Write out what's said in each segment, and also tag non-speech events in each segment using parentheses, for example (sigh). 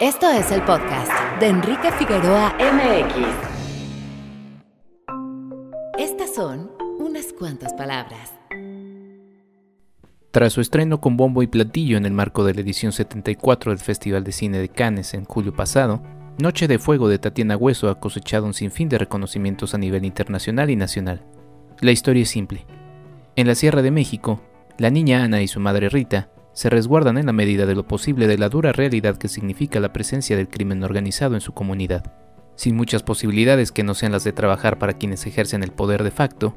Esto es el podcast de Enrique Figueroa MX. Estas son unas cuantas palabras. Tras su estreno con bombo y platillo en el marco de la edición 74 del Festival de Cine de Cannes en julio pasado, Noche de Fuego de Tatiana Hueso ha cosechado un sinfín de reconocimientos a nivel internacional y nacional. La historia es simple. En la Sierra de México, la niña Ana y su madre Rita se resguardan en la medida de lo posible de la dura realidad que significa la presencia del crimen organizado en su comunidad. Sin muchas posibilidades que no sean las de trabajar para quienes ejercen el poder de facto,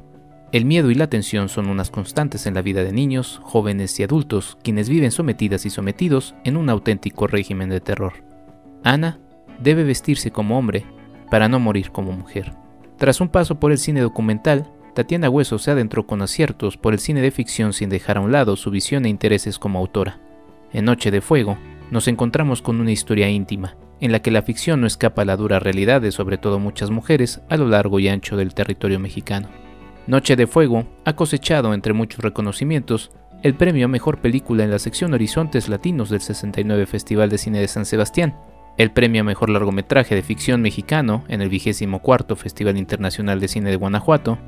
el miedo y la tensión son unas constantes en la vida de niños, jóvenes y adultos, quienes viven sometidas y sometidos en un auténtico régimen de terror. Ana debe vestirse como hombre para no morir como mujer. Tras un paso por el cine documental, Tatiana Hueso se adentró con aciertos por el cine de ficción sin dejar a un lado su visión e intereses como autora. En Noche de Fuego, nos encontramos con una historia íntima, en la que la ficción no escapa a la dura realidad de sobre todo muchas mujeres a lo largo y ancho del territorio mexicano. Noche de Fuego ha cosechado, entre muchos reconocimientos, el premio a Mejor Película en la sección Horizontes Latinos del 69 Festival de Cine de San Sebastián, el premio a Mejor Largometraje de Ficción Mexicano en el 24 Festival Internacional de Cine de Guanajuato,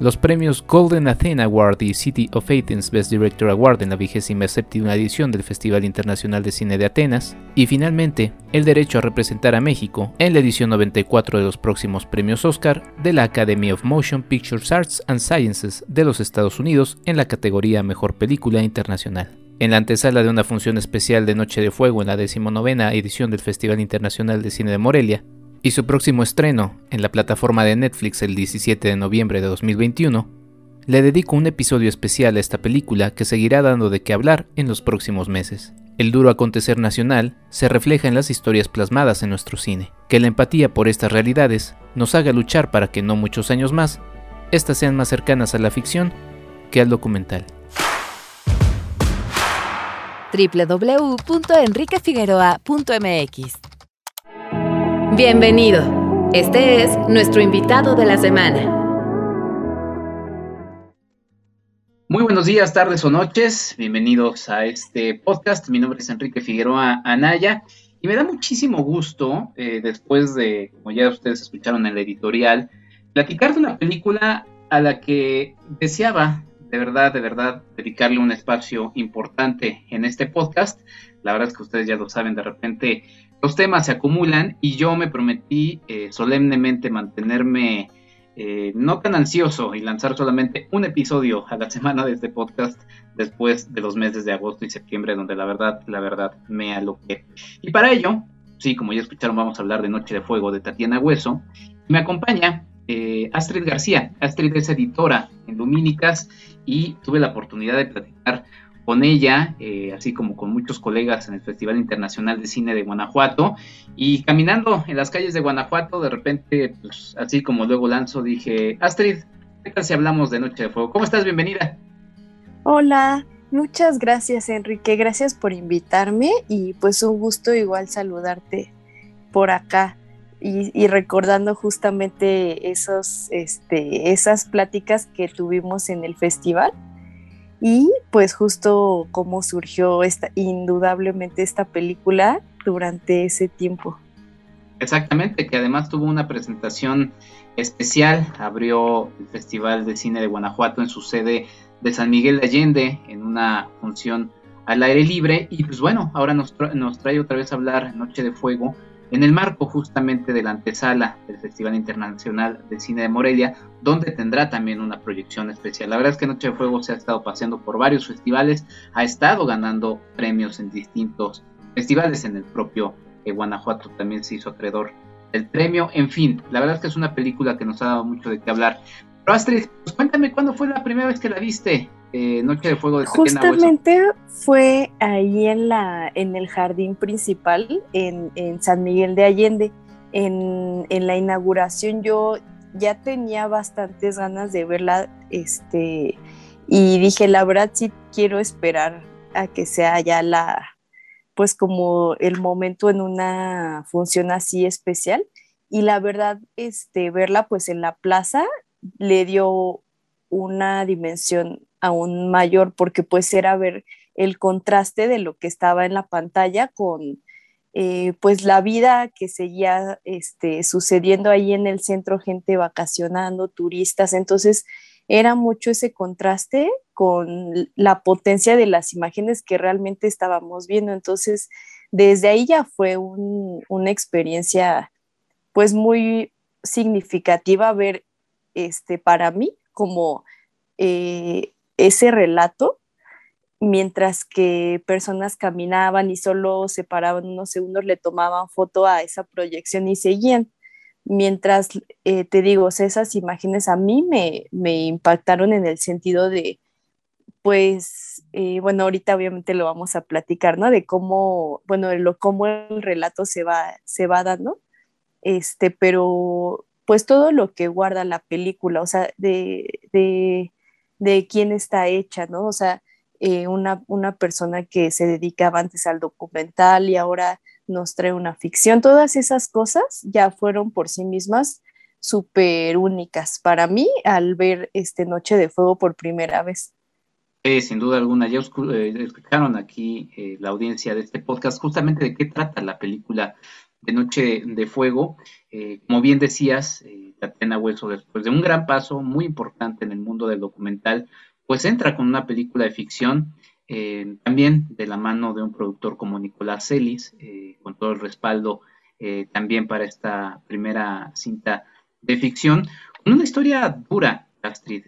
los premios Golden Athena Award y City of Athens Best Director Award en la vigésima séptima edición del Festival Internacional de Cine de Atenas, y finalmente el derecho a representar a México en la edición 94 de los próximos premios Oscar de la Academy of Motion Pictures Arts and Sciences de los Estados Unidos en la categoría Mejor Película Internacional. En la antesala de una función especial de Noche de Fuego en la decimonovena edición del Festival Internacional de Cine de Morelia, y su próximo estreno en la plataforma de Netflix el 17 de noviembre de 2021, le dedico un episodio especial a esta película que seguirá dando de qué hablar en los próximos meses. El duro acontecer nacional se refleja en las historias plasmadas en nuestro cine, que la empatía por estas realidades nos haga luchar para que no muchos años más, éstas sean más cercanas a la ficción que al documental www.enriquefigueroa.mx Bienvenido. Este es nuestro invitado de la semana. Muy buenos días, tardes o noches. Bienvenidos a este podcast. Mi nombre es Enrique Figueroa Anaya y me da muchísimo gusto, eh, después de, como ya ustedes escucharon en la editorial, platicar de una película a la que deseaba de verdad, de verdad, dedicarle un espacio importante en este podcast. La verdad es que ustedes ya lo saben, de repente los temas se acumulan y yo me prometí eh, solemnemente mantenerme eh, no tan ansioso y lanzar solamente un episodio a la semana de este podcast después de los meses de agosto y septiembre donde la verdad, la verdad me aloqué. Y para ello, sí, como ya escucharon, vamos a hablar de Noche de Fuego de Tatiana Hueso. Me acompaña eh, Astrid García. Astrid es editora en Lumínicas y tuve la oportunidad de platicar con ella, eh, así como con muchos colegas en el Festival Internacional de Cine de Guanajuato. Y caminando en las calles de Guanajuato, de repente, pues, así como luego lanzo, dije, Astrid, ¿qué tal si hablamos de Noche de Fuego? ¿Cómo estás? Bienvenida. Hola, muchas gracias Enrique, gracias por invitarme y pues un gusto igual saludarte por acá. Y, recordando justamente esos, este, esas pláticas que tuvimos en el festival y pues justo cómo surgió esta, indudablemente esta película durante ese tiempo. Exactamente, que además tuvo una presentación especial, abrió el Festival de Cine de Guanajuato en su sede de San Miguel de Allende en una función al aire libre y pues bueno, ahora nos, nos trae otra vez a hablar Noche de Fuego en el marco justamente de la antesala del Festival Internacional de Cine de Morelia, donde tendrá también una proyección especial. La verdad es que Noche de Fuego se ha estado paseando por varios festivales, ha estado ganando premios en distintos festivales, en el propio eh, Guanajuato también se hizo acreedor del premio, en fin, la verdad es que es una película que nos ha dado mucho de qué hablar. Pero Astrid, pues cuéntame cuándo fue la primera vez que la viste. Eh, Noche de Fuego de Justamente fue ahí en la en el jardín principal en, San Miguel de Allende. En, la inauguración yo ya tenía bastantes ganas de verla, este, y dije, la verdad sí quiero esperar a que sea ya la, pues como el momento en una función así especial. Y la verdad, este, verla pues en la plaza le dio una dimensión aún mayor porque pues era ver el contraste de lo que estaba en la pantalla con, eh, pues la vida que seguía este, sucediendo ahí en el centro, gente vacacionando, turistas, entonces era mucho ese contraste con la potencia de las imágenes que realmente estábamos viendo, entonces desde ahí ya fue una experiencia pues muy significativa ver este, para mí como eh, ese relato mientras que personas caminaban y solo se paraban unos segundos, le tomaban foto a esa proyección y seguían. Mientras, eh, te digo, esas imágenes a mí me, me, impactaron en el sentido de, pues, eh, bueno, ahorita obviamente lo vamos a platicar, ¿no? De cómo, bueno, de lo, cómo el relato se va, se va dando, este, pero pues todo lo que guarda la película, o sea, de, de, quién está hecha, ¿no? O sea, eh, una, una persona que se dedicaba antes al documental y ahora nos trae una ficción. Todas esas cosas ya fueron por sí mismas súper únicas para mí al ver este Noche de Fuego por primera vez. sin duda alguna, ya eh, escucharon aquí eh, la audiencia de este podcast justamente de qué trata la película de Noche de Fuego. como bien decías, Tatiana Hueso, después de un gran paso muy importante en el mundo del documental, pues entra con una película de ficción, eh, también de la mano de un productor como Nicolás Celis, eh, con todo el respaldo eh, también para esta primera cinta de ficción, con una historia dura, Astrid.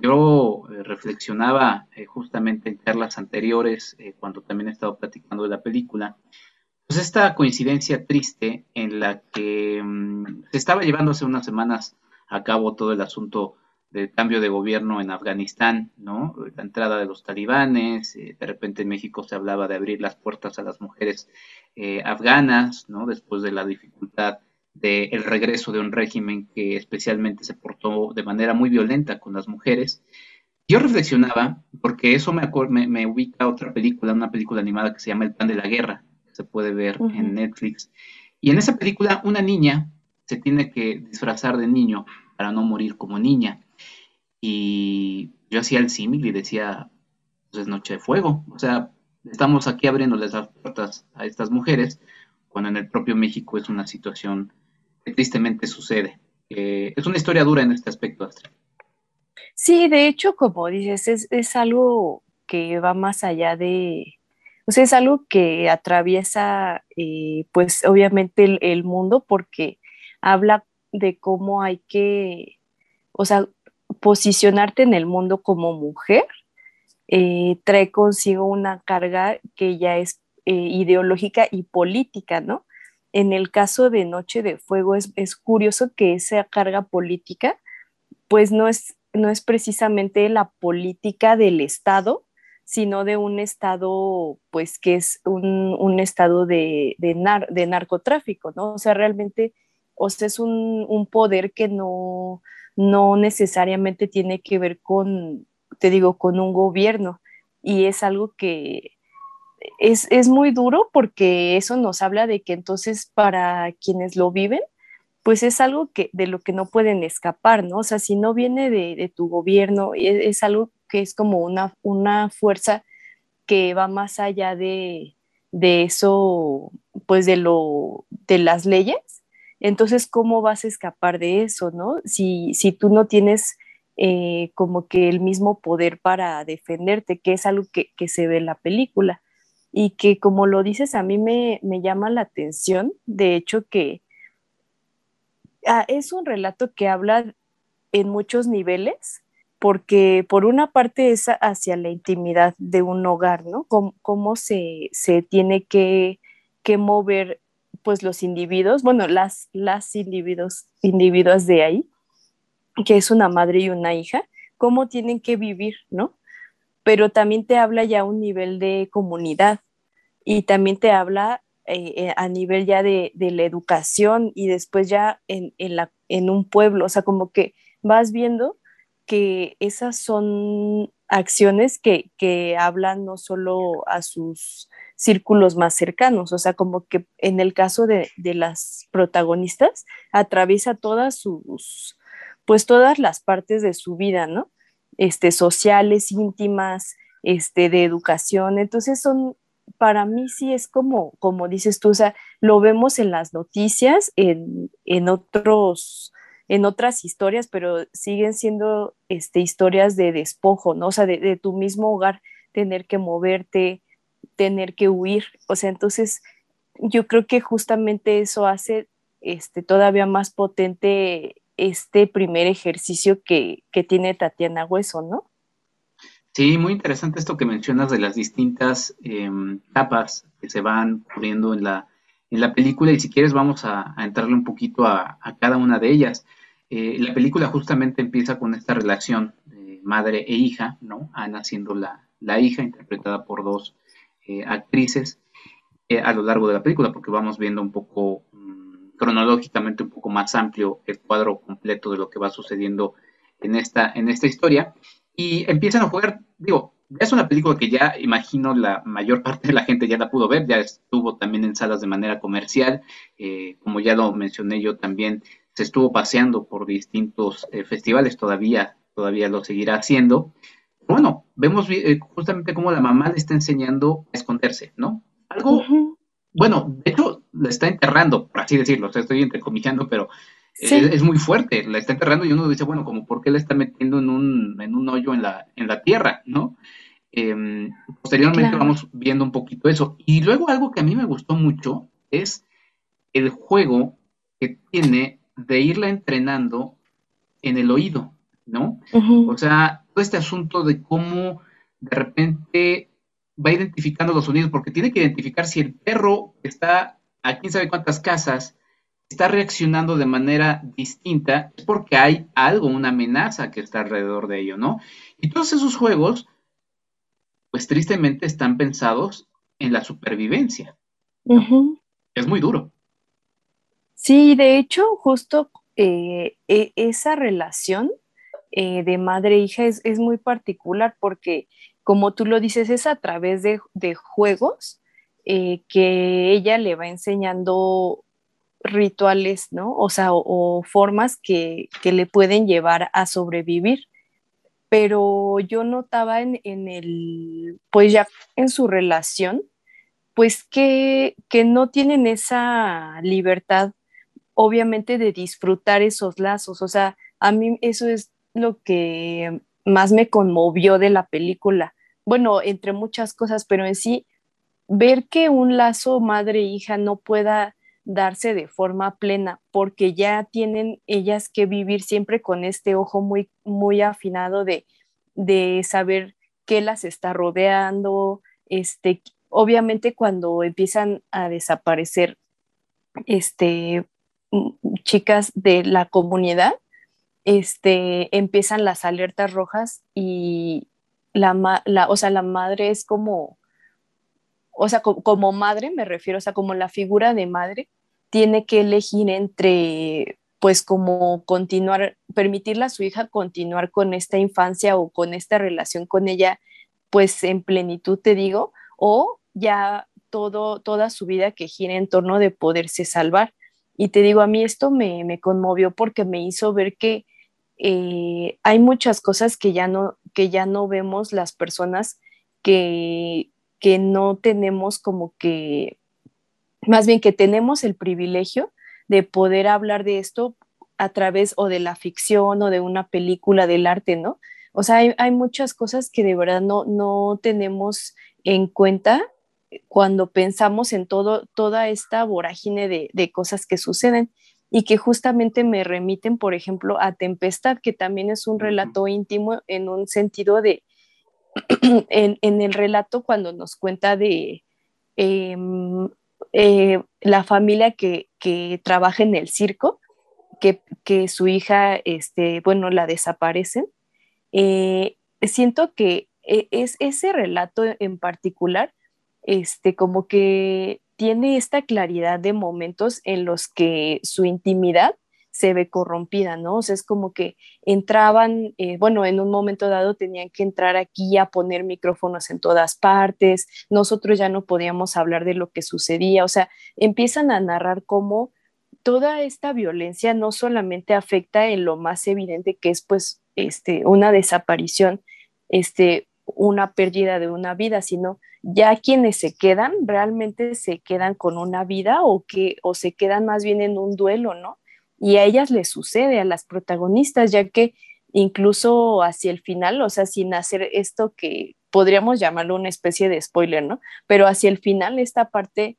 yo reflexionaba justamente en charlas anteriores, cuando también he estado platicando de la película, pues esta coincidencia triste en la que mm, se estaba llevando hace unas semanas a cabo todo el asunto del cambio de gobierno en Afganistán, ¿no? La entrada de los talibanes, eh, de repente en México se hablaba de abrir las puertas a las mujeres eh, afganas, ¿no? Después de la dificultad del regreso de un régimen que especialmente se portó de manera muy violenta con las mujeres. Yo reflexionaba, porque eso me, me, ubica otra película, una película animada que se llama El Plan de la Guerra, se puede ver en Netflix. Y en esa película una niña se tiene que disfrazar de niño para no morir como niña. Y yo hacía el símil y decía, pues es noche de fuego. O sea, estamos aquí abriéndoles las puertas a estas mujeres, cuando en el propio México es una situación que tristemente sucede. es una historia dura en este aspecto, Astrid. Sí, de hecho, como dices, es, algo que va más allá de, o sea, es algo que atraviesa, eh, pues obviamente el, mundo porque habla de cómo hay que, o sea, posicionarte en el mundo como mujer eh, trae consigo una carga que ya es eh, ideológica y política, ¿no? En el caso de Noche de Fuego es, curioso que esa carga política, pues no es, no es precisamente la política del Estado, sino de un Estado, pues que es un, Estado de, de, narcotráfico, ¿no? O sea, realmente, o sea, es un, un poder que no, no necesariamente tiene que ver con, te digo, con un gobierno. Y es algo que es, muy duro porque eso nos habla de que entonces para quienes lo viven, pues es algo que, de lo que no pueden escapar, ¿no? O sea, si no viene de, tu gobierno, es, es, algo que es como una, una fuerza que va más allá de, de eso, pues de lo, de las leyes, entonces, ¿cómo vas a escapar de eso, no? Si, si tú no tienes eh, como que el mismo poder para defenderte, que es algo que, se ve en la película. Y que como lo dices, a mí me, llama la atención, de hecho que ah, es un relato que habla en muchos niveles, porque por una parte es hacia la intimidad de un hogar, ¿no? Cómo, se, tiene que, que mover pues los individuos, bueno, las, las individuos, individuos de ahí, que es una madre y una hija, cómo tienen que vivir, ¿no? Pero también te habla ya un nivel de comunidad y también te habla eh, eh, a nivel ya de, la educación y después ya en, la, en un pueblo, o sea, como que vas viendo que esas son acciones que, que hablan no solo a sus círculos más cercanos, o sea, como que en el caso de, las protagonistas, atraviesa todas sus, pues todas las partes de su vida, ¿no? Este, sociales, íntimas, este, de educación, entonces son, para mí sí es como, como dices tú, o sea, lo vemos en las noticias, en, en otros, en otras historias, pero siguen siendo este, historias de despojo, ¿no? O sea, de, tu mismo hogar, tener que moverte, tener que huir. O sea, entonces yo creo que justamente eso hace este, todavía más potente este primer ejercicio que, que tiene Tatiana Hueso, ¿no? Sí, muy interesante esto que mencionas de las distintas eh, capas que se van cubriendo en la, en la película y si quieres vamos a, entrarle un poquito a, cada una de ellas. Eh, la película justamente empieza con esta relación de madre e hija, ¿no? Ana siendo la, hija, interpretada por dos eh, actrices eh, a lo largo de la película, porque vamos viendo un poco mmm, cronológicamente un poco más amplio el cuadro completo de lo que va sucediendo en esta, en esta historia y empiezan a jugar, digo, es una película que ya imagino la mayor parte de la gente ya la pudo ver, ya estuvo también en salas de manera comercial, eh, como ya lo mencioné yo también, se estuvo paseando por distintos eh, festivales, todavía, todavía lo seguirá haciendo. Bueno, vemos eh, justamente cómo la mamá le está enseñando a esconderse, ¿no? Algo, uh -huh. bueno, de hecho, le está enterrando, por así decirlo, o sea, estoy entrecomillando, pero Sí. Es, es, muy fuerte, la está enterrando y uno dice, bueno, como por qué la está metiendo en un, en un hoyo en la, en la tierra, ¿no? Eh, posteriormente claro. vamos viendo un poquito eso. Y luego algo que a mí me gustó mucho es el juego que tiene de irla entrenando en el oído, ¿no? Uh -huh. O sea, todo este asunto de cómo de repente va identificando los sonidos, porque tiene que identificar si el perro está a quién sabe cuántas casas, está reaccionando de manera distinta es porque hay algo, una amenaza que está alrededor de ello, ¿no? Y todos esos juegos, pues tristemente están pensados en la supervivencia. ¿no? Uh -huh. Es muy duro. Sí, de hecho, justo eh, esa relación eh, de madre-hija e es, es, muy particular porque, como tú lo dices, es a través de, de juegos eh, que ella le va enseñando rituales, ¿no? O sea, o, formas que, que, le pueden llevar a sobrevivir. Pero yo notaba en, en, el, pues ya en su relación, pues que, que no tienen esa libertad, obviamente, de disfrutar esos lazos. O sea, a mí eso es lo que más me conmovió de la película. Bueno, entre muchas cosas, pero en sí, ver que un lazo madre-hija no pueda darse de forma plena, porque ya tienen ellas que vivir siempre con este ojo muy, muy afinado de, de saber qué las está rodeando. Este, obviamente cuando empiezan a desaparecer este, chicas de la comunidad, este, empiezan las alertas rojas y la, la, o sea, la madre es como, o sea, como, madre me refiero, o sea, como la figura de madre, tiene que elegir entre, pues, como continuar, permitirle a su hija continuar con esta infancia o con esta relación con ella, pues, en plenitud, te digo, o ya todo, toda su vida que gira en torno de poderse salvar. Y te digo, a mí esto me, me conmovió porque me hizo ver que eh, hay muchas cosas que ya no, que ya no vemos las personas que, que no tenemos como que, más bien que tenemos el privilegio de poder hablar de esto a través o de la ficción o de una película del arte, ¿no? O sea, hay, hay muchas cosas que de verdad no, no tenemos en cuenta cuando pensamos en todo, toda esta vorágine de, de, cosas que suceden y que justamente me remiten, por ejemplo, a Tempestad, que también es un relato íntimo en un sentido de, (clears throat) en, el relato cuando nos cuenta de eh, eh, la familia que, que, trabaja en el circo, que, que su hija, este, bueno, la desaparecen. Eh, siento que e, es ese relato en particular, este, como que tiene esta claridad de momentos en los que su intimidad se ve corrompida, ¿no? O sea, es como que entraban, eh, bueno, en un momento dado tenían que entrar aquí a poner micrófonos en todas partes, nosotros ya no podíamos hablar de lo que sucedía, o sea, empiezan a narrar cómo toda esta violencia no solamente afecta en lo más evidente que es pues este, una desaparición, este, una pérdida de una vida, sino ya quienes se quedan realmente se quedan con una vida o que o se quedan más bien en un duelo, ¿no? Y a ellas les sucede a las protagonistas, ya que incluso hacia el final, o sea, sin hacer esto que podríamos llamarlo una especie de spoiler, ¿no? Pero hacia el final, esta parte,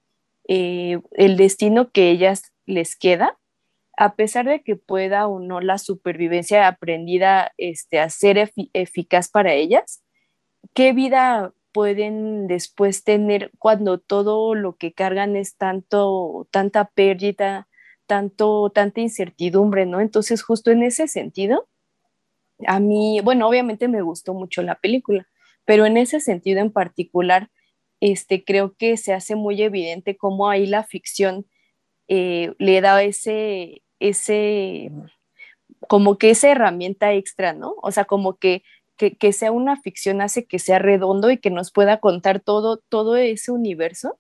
eh, el destino que ellas les queda, a pesar de que pueda o no la supervivencia aprendida este, a ser eficaz para ellas, ¿qué vida pueden después tener cuando todo lo que cargan es tanto, tanta pérdida, tanto, tanta incertidumbre, ¿no? Entonces, justo en ese sentido, a mí, bueno, obviamente me gustó mucho la película, pero en ese sentido en particular, este, creo que se hace muy evidente cómo ahí la ficción eh, le da ese, ese, como que esa herramienta extra, ¿no? O sea, como que, que, que, sea una ficción hace que sea redondo y que nos pueda contar todo, todo ese universo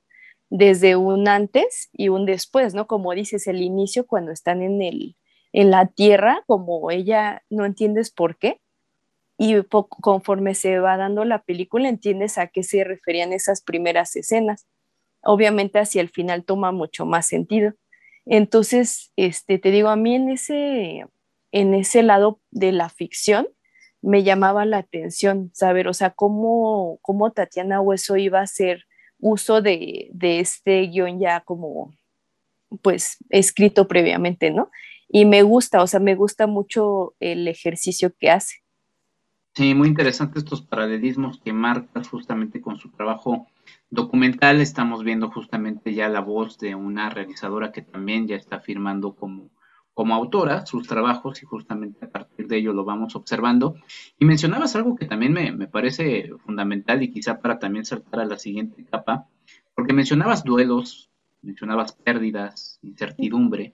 desde un antes y un después, ¿no? Como dices, el inicio cuando están en el, en la tierra, como ella no entiendes por qué, y conforme se va dando la película entiendes a qué se referían esas primeras escenas. Obviamente hacia el final toma mucho más sentido. Entonces, este, te digo, a mí en ese, en ese lado de la ficción me llamaba la atención saber, o sea, cómo, cómo Tatiana Hueso iba a hacer uso de, de este guion ya como, pues, escrito previamente, ¿no? y me gusta, o sea, me gusta mucho el ejercicio que hace. Sí, muy interesante estos paralelismos que marcas justamente con su trabajo documental. Estamos viendo justamente ya la voz de una realizadora que también ya está firmando como, como autora sus trabajos y justamente a partir de ello lo vamos observando. Y mencionabas algo que también me, me parece fundamental y quizá para también saltar a la siguiente etapa, porque mencionabas duelos, mencionabas pérdidas, incertidumbre.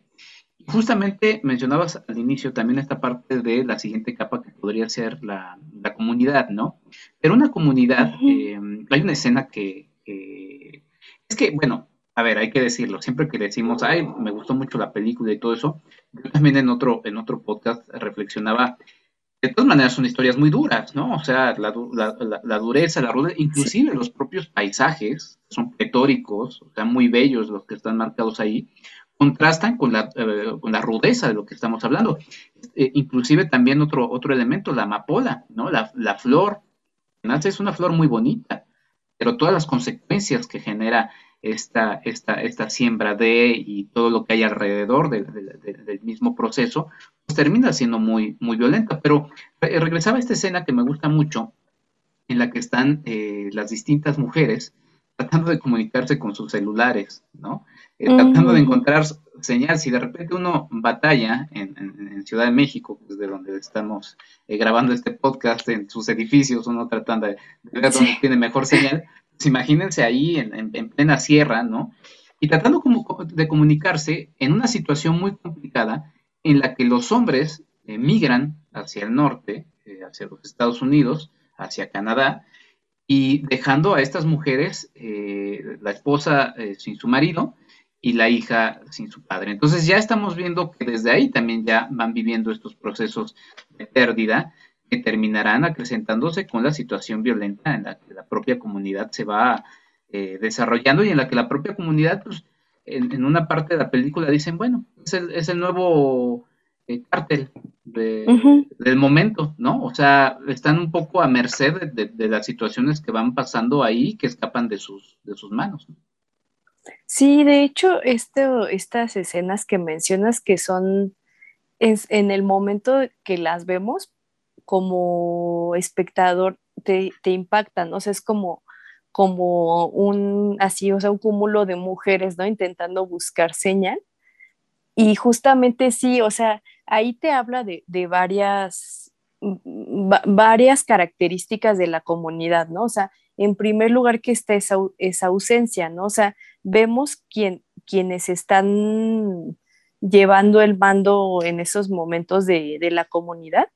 Justamente mencionabas al inicio también esta parte de la siguiente capa que podría ser la, comunidad, ¿no? Pero una comunidad, em, hay una escena que, es que, bueno, a ver, hay que decirlo, siempre que decimos, ay, me gustó mucho la película y todo eso, yo también en otro, en otro podcast reflexionaba, de todas maneras son historias muy duras, ¿no? O sea, la, dureza, la rudeza, inclusive los propios paisajes son petóricos, o sea, muy bellos los que están marcados ahí, contrastan con la, eh, con la rudeza de lo que estamos hablando. Eh, inclusive también otro, otro elemento, la amapola, ¿no? La, la flor, es una flor muy bonita, pero todas las consecuencias que genera esta, esta, esta siembra de y todo lo que hay alrededor del mismo proceso, pues termina siendo muy, muy violenta. Pero eh, regresaba a esta escena que me gusta mucho, en la que están las distintas mujeres tratando de comunicarse con sus celulares, ¿no? Eh, tratando de encontrar señal. Si de repente uno batalla en, Ciudad de México, desde donde estamos eh, grabando este podcast, en sus edificios, uno tratando de, ver dónde tiene mejor señal, pues imagínense ahí en, plena sierra, ¿no? Y tratando como de comunicarse en una situación muy complicada en la que los hombres migran hacia el norte, hacia los Estados Unidos, hacia Canadá, y dejando a estas mujeres, eh, la esposa eh, sin su marido y la hija sin su padre. Entonces ya estamos viendo que desde ahí también ya van viviendo estos procesos de pérdida que terminarán acrecentándose con la situación violenta en la que la propia comunidad se va eh, desarrollando y en la que la propia comunidad, pues, en, una parte de la película dicen, bueno, es el, es el nuevo cártel del momento, ¿no? O sea, están un poco a merced de, las situaciones que van pasando ahí que escapan de sus, de sus manos. Sí, de hecho, esto, estas escenas que mencionas que son en el momento que las vemos como espectador te, te impactan, o sea, es como, como un así, o sea, un cúmulo de mujeres, ¿no? Intentando buscar señal. Y justamente sí, o sea, ahí te habla de, varias, mm, varias características de la comunidad, ¿no? O sea, en primer lugar que está esa, ausencia, ¿no? O sea, vemos quién, quienes están llevando el mando en esos momentos de, la comunidad,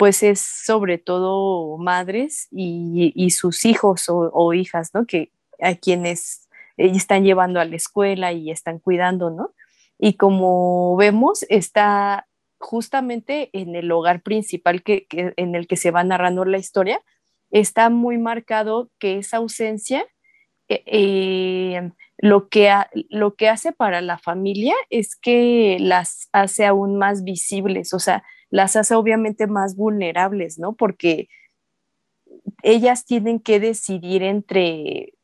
pues es sobre todo madres y, sus hijos o, hijas, ¿no? Que a quienes están llevando a la escuela y están cuidando, ¿no? Y como vemos, está justamente en el hogar principal que, en el que se va narrando la historia, está muy marcado que esa ausencia eh, eh, lo, que lo que hace para la familia es que las hace aún más visibles, o sea, las hace obviamente más vulnerables, ¿no? Porque ellas tienen que decidir entre,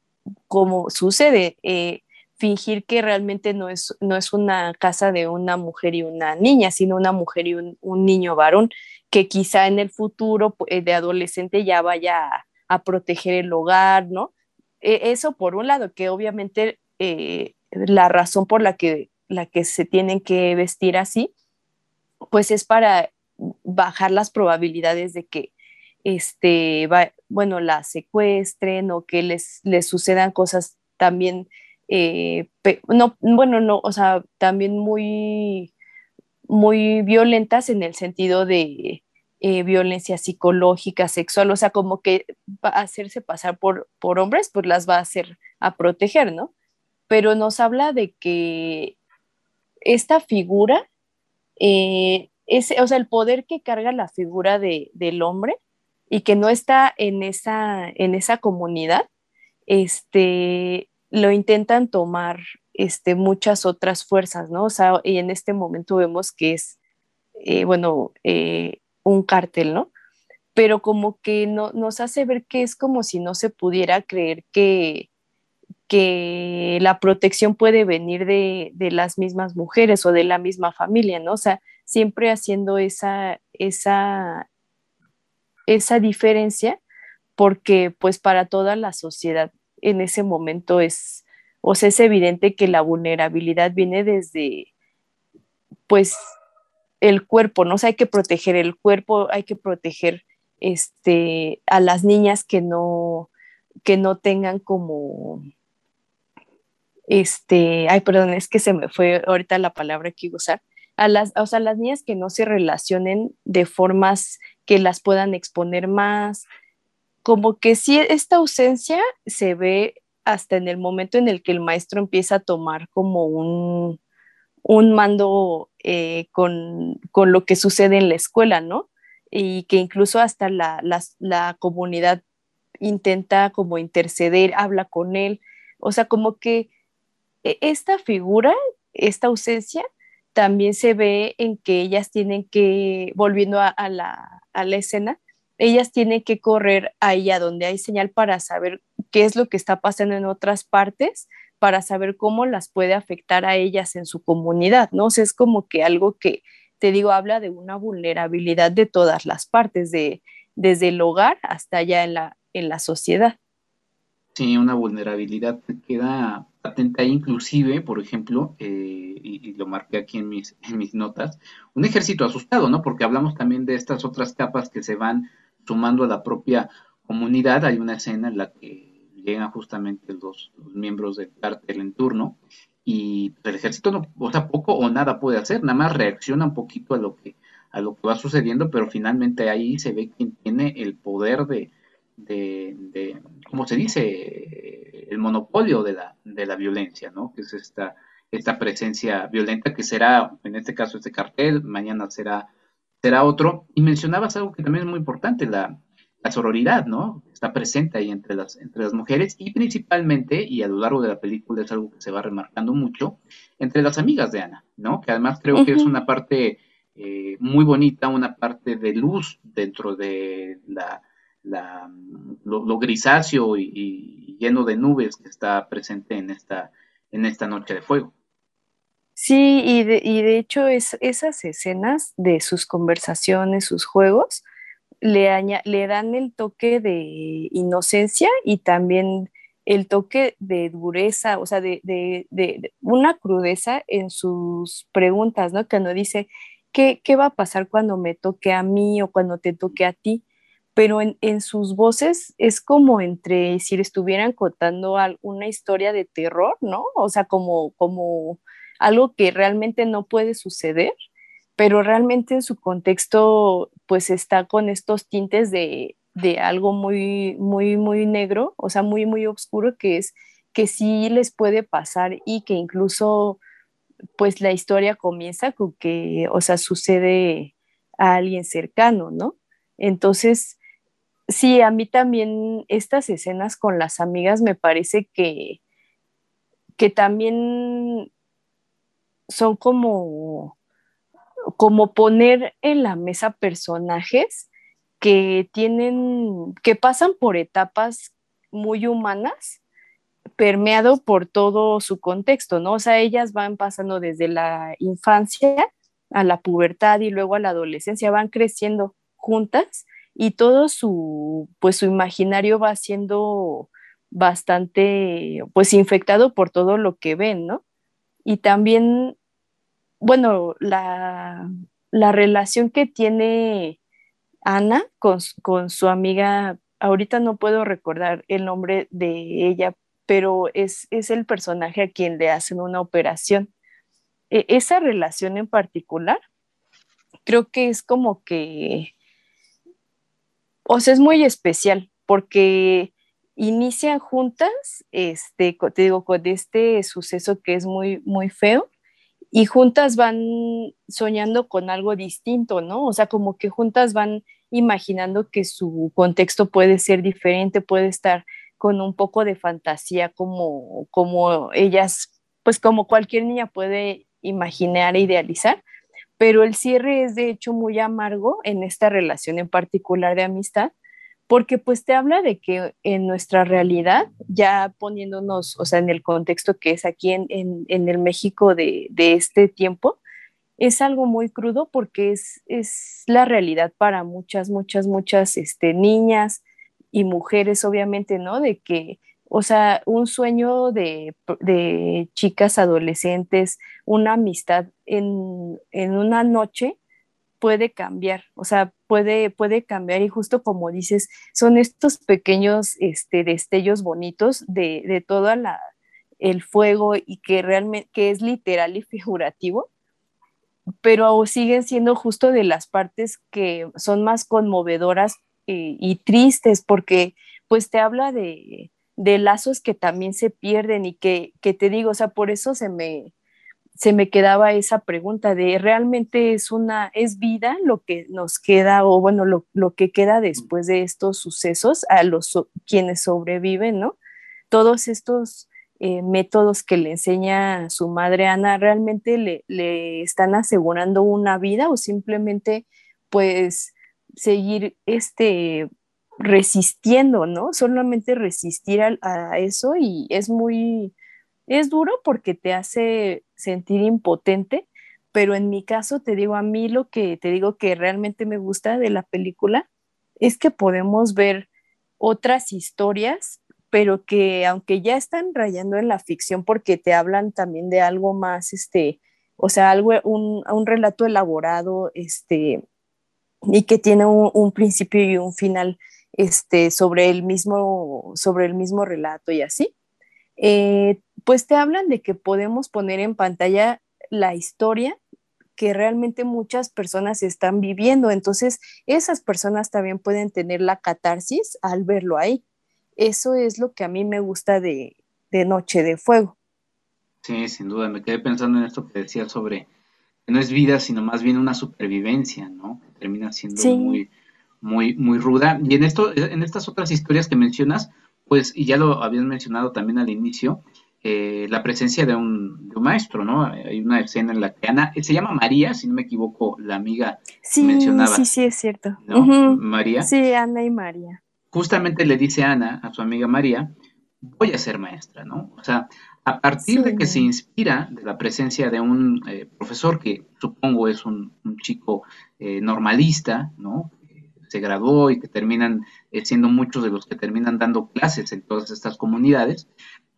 como sucede, eh, fingir que realmente no es, no es una casa de una mujer y una niña, sino una mujer y un, niño varón, que quizá en el futuro de adolescente ya vaya a proteger el hogar, ¿no? E, eso por un lado, que obviamente eh, la razón por la que, la que se tienen que vestir así, pues es para bajar las probabilidades de que este, bueno, la secuestren o que les, les sucedan cosas también, eh, no, bueno, no, o sea, también muy, muy violentas en el sentido de, eh, violencia psicológica, sexual, o sea, como que va a hacerse pasar por, por hombres, pues las va a hacer a proteger, ¿no? Pero nos habla de que esta figura, eh, o sea, el poder que carga la figura de, del hombre y que no está en esa, en esa comunidad, este, lo intentan tomar este, muchas otras fuerzas, ¿no? O sea, y en este momento vemos que es, eh, bueno, eh, un cartel, ¿no? Pero como que no, nos hace ver que es como si no se pudiera creer que, que la protección puede venir de, las mismas mujeres o de la misma familia, ¿no? O sea, siempre haciendo esa, esa, esa diferencia porque pues para toda la sociedad en ese momento es, o es evidente que la vulnerabilidad viene desde, pues, el cuerpo, ¿no? O sea, hay que proteger el cuerpo, hay que proteger este, a las niñas que no, que no tengan como, este, ay, perdón, es que se me fue ahorita la palabra que iba a usar, a las, o sea, las niñas que no se relacionen de formas que las puedan exponer más, como que si esta ausencia se ve hasta en el momento en el que el maestro empieza a tomar como un, un mando eh, con, lo que sucede en la escuela, ¿no? Y que incluso hasta la, comunidad intenta como interceder, habla con él, o sea, como que esta figura, esta ausencia, también se ve en que ellas tienen que, volviendo a, la, escena, ellas tienen que correr ahí a donde hay señal para saber qué es lo que está pasando en otras partes para saber cómo las puede afectar a ellas en su comunidad, ¿no? O sea, es como que algo que, te digo, habla de una vulnerabilidad de todas las partes, de, desde el hogar hasta allá en la sociedad. Sí, una vulnerabilidad que queda patente ahí, inclusive, por ejemplo, eh, y, lo marqué aquí en mis, en mis notas, un ejército asustado, ¿no? Porque hablamos también de estas otras capas que se van sumando a la propia comunidad. Hay una escena en la que llegan justamente los, miembros del cártel en turno y el ejército no, o sea, poco o nada puede hacer, nada más reacciona un poquito a lo que a lo que va sucediendo, pero finalmente ahí se ve quien tiene el poder de, de, de ¿cómo se dice? El monopolio de la, de la violencia, ¿no? Que es esta, esta presencia violenta que será, en este caso, este cartel, mañana será, será otro. Y mencionabas algo que también es muy importante, la, la sororidad, ¿no? Está presente ahí entre las, entre las mujeres y principalmente, y a lo largo de la película es algo que se va remarcando mucho, entre las amigas de Ana, ¿no? Que además creo que es una parte eh, muy bonita, una parte de luz dentro de la, lo, grisáceo y, lleno de nubes que está presente en esta, en esta noche de fuego. Sí, y de, y de hecho es, esas escenas de sus conversaciones, sus juegos, le, le dan el toque de inocencia y también el toque de dureza, o sea, de, una crudeza en sus preguntas, ¿no? Que no dice, ¿qué, ¿qué, va a pasar cuando me toque a mí o cuando te toque a ti? Pero en, en sus voces es como entre si le estuvieran contando una historia de terror, ¿no? O sea, como, como algo que realmente no puede suceder pero realmente en su contexto pues está con estos tintes de, algo muy, muy, muy negro, o sea, muy, muy oscuro, que es que sí les puede pasar y que incluso pues la historia comienza con que, o sea, sucede a alguien cercano, ¿no? Entonces, Sí, a mí también estas escenas con las amigas me parece que, que también son como, como poner en la mesa personajes que tienen, que pasan por etapas muy humanas, permeado por todo su contexto, ¿no? O sea, ellas van pasando desde la infancia a la pubertad y luego a la adolescencia, van creciendo juntas y todo su, pues su imaginario va siendo bastante, pues infectado por todo lo que ven, ¿no? Y también, bueno, la, relación que tiene Ana con, con su amiga, ahorita no puedo recordar el nombre de ella, pero es, es el personaje a quien le hacen una operación. E, esa relación en particular, creo que es como que o sea, es muy especial porque inician juntas, este, te digo, con este suceso que es muy, muy feo, y juntas van soñando con algo distinto, ¿no? O sea, como que juntas van imaginando que su contexto puede ser diferente, puede estar con un poco de fantasía como, como ellas, pues como cualquier niña puede imaginar e idealizar, pero el cierre es de hecho muy amargo en esta relación en particular de amistad, porque pues te habla de que en nuestra realidad, ya poniéndonos, o sea, en el contexto que es aquí en, el México de, este tiempo, es algo muy crudo porque es, es la realidad para muchas, muchas, muchas este, niñas y mujeres, obviamente, ¿no? De que o sea, un sueño de, chicas adolescentes, una amistad en, una noche puede cambiar, o sea, puede, puede cambiar. Y justo como dices, son estos pequeños este, destellos bonitos de, de todo el fuego y que realmente que es literal y figurativo, pero siguen siendo justo de las partes que son más conmovedoras eh, y tristes porque pues te habla de, de lazos que también se pierden y que, te digo, o sea, por eso se me, se me quedaba esa pregunta de realmente es una, es vida lo que nos queda o bueno, lo, que queda después de estos sucesos a los quienes sobreviven, ¿no? Todos estos eh, métodos que le enseña su madre Ana realmente le, le están asegurando una vida o simplemente pues seguir este resistiendo, ¿no? Solamente resistir a, eso y es muy, es duro porque te hace sentir impotente, pero en mi caso te digo, a mí lo que te digo que realmente me gusta de la película es que podemos ver otras historias, pero que aunque ya están rayando en la ficción porque te hablan también de algo más, este, o sea, algo, un, un relato elaborado, este, y que tiene un principio y un final este, sobre, el mismo, sobre el mismo relato y así, eh, pues te hablan de que podemos poner en pantalla la historia que realmente muchas personas están viviendo. Entonces, esas personas también pueden tener la catarsis al verlo ahí. Eso es lo que a mí me gusta de, Noche de Fuego. Sí, sin duda. Me quedé pensando en esto que decía sobre que no es vida, sino más bien una supervivencia, ¿no? Que termina siendo muy, muy, muy ruda. Y en esto, en estas otras historias que mencionas, pues, y ya lo habías mencionado también al inicio, eh, la presencia de un, maestro, ¿no? Hay una escena en la que Ana, se llama María, si no me equivoco, la amiga sí, mencionaba. Sí, sí, es cierto. María. Sí, Ana y María. Justamente le dice Ana a su amiga María, voy a ser maestra, ¿no? O sea, a partir de que se inspira de la presencia de un eh, profesor que supongo es un, chico eh, normalista, ¿no? Se graduó y que terminan eh, siendo muchos de los que terminan dando clases en todas estas comunidades,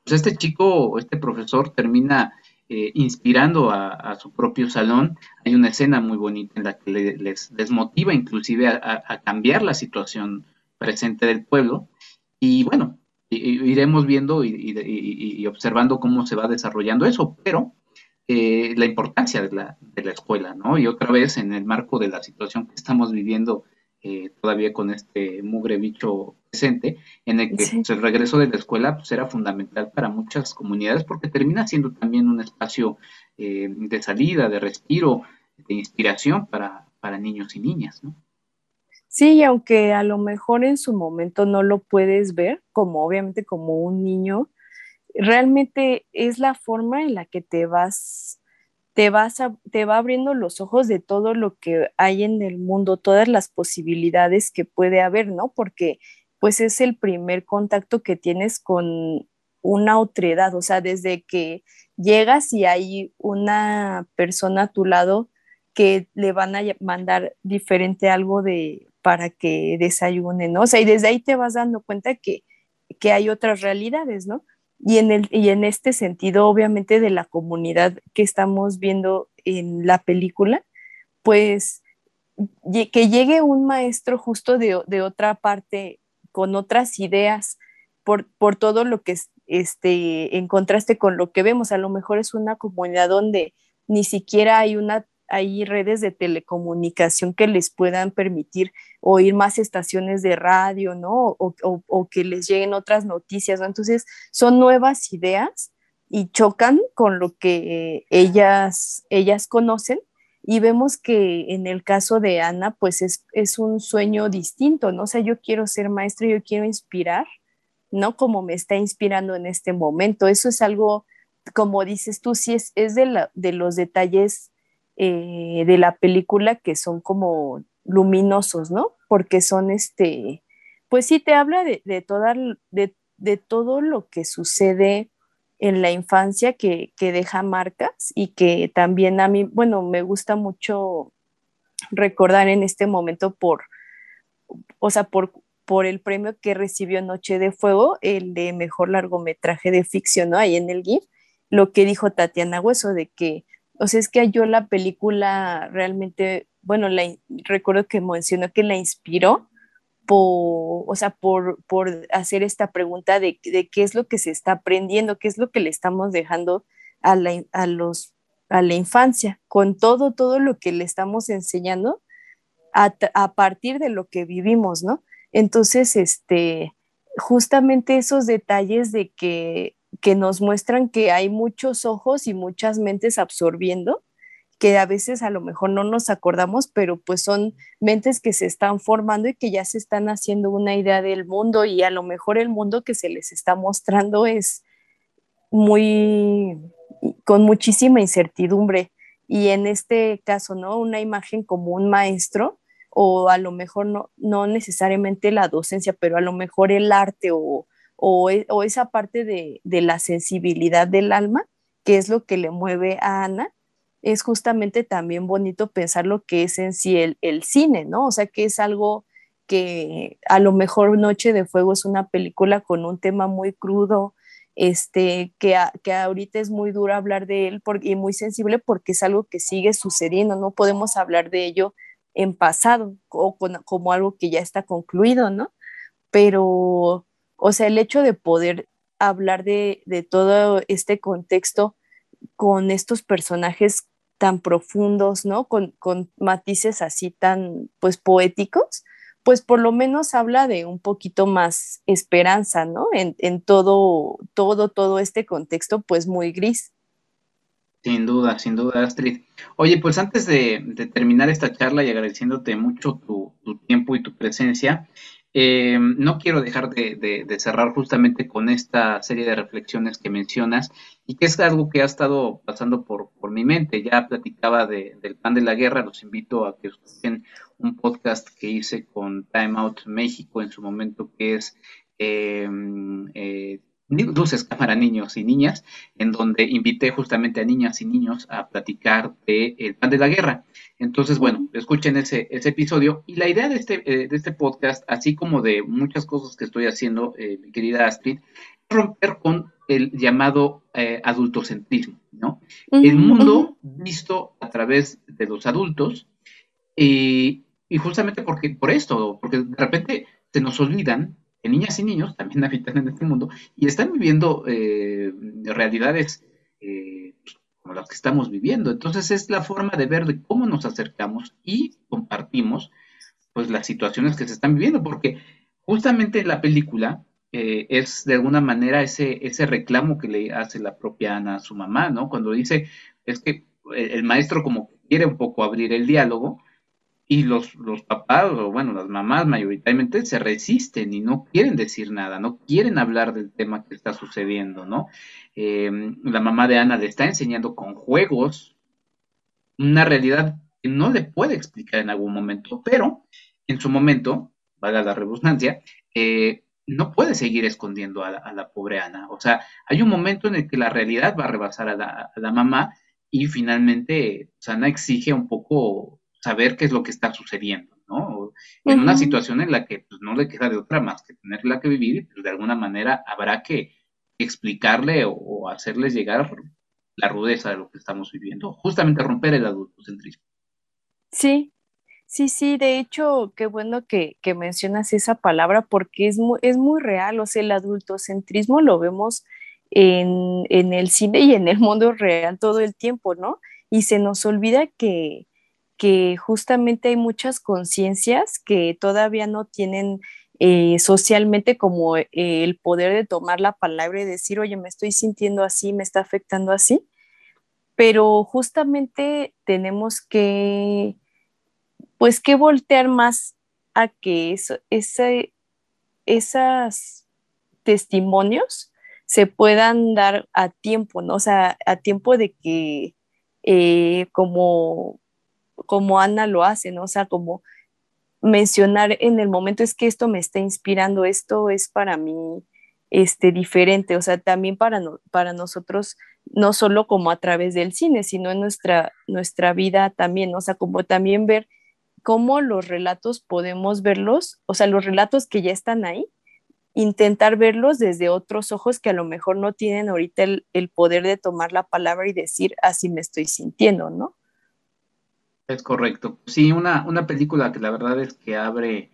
pues este chico, este profesor termina eh, inspirando a, su propio salón. Hay una escena muy bonita en la que les, motiva inclusive a, cambiar la situación presente del pueblo. Y bueno, iremos viendo y, observando cómo se va desarrollando eso, pero eh, la importancia de la, de la, escuela, ¿no? Y otra vez en el marco de la situación que estamos viviendo eh, todavía con este mugre bicho presente, en el que pues, el regreso de la escuela pues, era fundamental para muchas comunidades porque termina siendo también un espacio eh, de salida, de respiro, de inspiración para, para niños y niñas, ¿no? Sí, aunque a lo mejor en su momento no lo puedes ver, como obviamente como un niño, realmente es la forma en la que te vas, te vas te va abriendo los ojos de todo lo que hay en el mundo, todas las posibilidades que puede haber, ¿no? Porque pues es el primer contacto que tienes con una otredad, o sea, desde que llegas y hay una persona a tu lado que le van a mandar diferente algo de para que desayune, ¿no? O sea, y desde ahí te vas dando cuenta que, que hay otras realidades, ¿no? Y en, el, y en este sentido, obviamente, de la comunidad que estamos viendo en la película, pues que llegue un maestro justo de, de otra parte con otras ideas por, por, todo lo que este, en contraste con lo que vemos. A lo mejor es una comunidad donde ni siquiera hay una hay redes de telecomunicación que les puedan permitir oír más estaciones de radio, ¿no? O, que les lleguen otras noticias, ¿no? Entonces, son nuevas ideas y chocan con lo que ellas, ellas conocen y vemos que en el caso de Ana, pues es, es un sueño distinto, ¿no? O sea, yo quiero ser maestra, yo quiero inspirar, ¿no? Como me está inspirando en este momento. Eso es algo, como dices tú, sí es, es de, la, de los detalles eh, de la película que son como luminosos, ¿no? Porque son este, pues sí te habla de, de, toda, de, de todo lo que sucede en la infancia que, que, deja marcas y que también a mí, bueno, me gusta mucho recordar en este momento por, o sea, por, por el premio que recibió Noche de Fuego, el de mejor largometraje de ficción, ¿no? Ahí en el GIF, lo que dijo Tatiana Hueso de que o sea, es que yo la película realmente, bueno, recuerdo que mencionó que la inspiró por, o sea, por, por hacer esta pregunta de, de, qué es lo que se está aprendiendo, qué es lo que le estamos dejando a la, a los, a la infancia, con todo, todo lo que le estamos enseñando a, a partir de lo que vivimos, ¿no? Entonces, este, justamente esos detalles de que que nos muestran que hay muchos ojos y muchas mentes absorbiendo, que a veces a lo mejor no nos acordamos, pero pues son mentes que se están formando y que ya se están haciendo una idea del mundo y a lo mejor el mundo que se les está mostrando es muy con muchísima incertidumbre y en este caso, ¿no? Una imagen como un maestro o a lo mejor no, no necesariamente la docencia, pero a lo mejor el arte o, e, o, esa parte de, la sensibilidad del alma, que es lo que le mueve a Ana, es justamente también bonito pensar lo que es en sí el, cine, ¿no? O sea, que es algo que a lo mejor Noche de Fuego es una película con un tema muy crudo, este, que, que ahorita es muy duro hablar de él y muy sensible porque es algo que sigue sucediendo, no podemos hablar de ello en pasado o como algo que ya está concluido, ¿no? Pero o sea, el hecho de poder hablar de, todo este contexto con estos personajes tan profundos, ¿no? Con, matices así tan, pues, poéticos, pues por lo menos habla de un poquito más esperanza, ¿no? En, todo, todo, todo este contexto, pues, muy gris. Sin duda, sin duda, Astrid. Oye, pues antes de, terminar esta charla y agradeciéndote mucho tu, tu tiempo y tu presencia, eh, no quiero dejar de, cerrar justamente con esta serie de reflexiones que mencionas y que es algo que ha estado pasando por, mi mente. Ya platicaba del pan de la guerra, los invito a que escuchen un podcast que hice con Time Out México en su momento, que es eh, eh, Luces, Cámara, (laughs) Niños y Niñas, en donde invité justamente a niñas y niños a platicar de El Pan de la Guerra. Entonces, bueno, escuchen ese, ese episodio. Y la idea de este, eh, de este podcast, así como de muchas cosas que estoy haciendo, eh, mi querida Astrid, es romper con el llamado eh, adultocentrismo, ¿no? El mundo visto a través de los adultos y justamente porque, por esto, porque de repente se nos olvidan que niñas y niños también (laughs) habitan en este mundo y están viviendo eh, realidades eh, como las que estamos viviendo. Entonces es la forma de ver de cómo nos acercamos y compartimos pues las situaciones que se están viviendo, porque justamente la película eh, es de alguna manera ese, ese reclamo que le hace la propia Ana a su mamá, ¿no? Cuando dice, es que el maestro como quiere un poco abrir el diálogo, y los, los papás, o bueno, las mamás mayoritariamente se resisten y no quieren decir nada, no quieren hablar del tema que está sucediendo, ¿no? Em, la mamá de Ana le está enseñando con juegos una realidad que no le puede explicar en algún momento, pero en su momento, valga la redundancia, eh, no puede seguir escondiendo a la, pobre Ana. O sea, hay un momento en el que la realidad va a rebasar a la, mamá y finalmente Ana exige un poco saber qué es lo que está sucediendo, ¿no? En una situación en la que pues, no le queda de otra más que tenerla que vivir y pues, de alguna manera habrá que explicarle o, hacerle llegar la rudeza de lo que estamos viviendo, justamente romper el adultocentrismo. Sí, Sí, sí, de hecho, qué bueno que, mencionas esa palabra porque es muy, es muy real, o sea, el adultocentrismo lo vemos en, el cine y en el mundo real todo el tiempo, ¿no? Y se nos olvida que, que justamente hay muchas conciencias que todavía no tienen eh, socialmente como eh, el poder de tomar la palabra y decir, oye, me estoy sintiendo así, me está afectando así, pero justamente tenemos que pues que voltear más a que eso, ese, esos testimonios se puedan dar a tiempo, ¿no? O sea, a tiempo de que eh, como, como Ana lo hace, ¿no? O sea, como mencionar en el momento es que esto me está inspirando, esto es para mí este, diferente, o sea, también para, para nosotros, no solo como a través del cine, sino en nuestra, nuestra vida también, o sea, como también ver cómo los relatos podemos verlos, o sea, los relatos que ya están ahí, intentar verlos desde otros ojos que a lo mejor no tienen ahorita el, poder de tomar la palabra y decir, así me estoy sintiendo, ¿no? Es correcto. Sí, una, una película que la verdad es que abre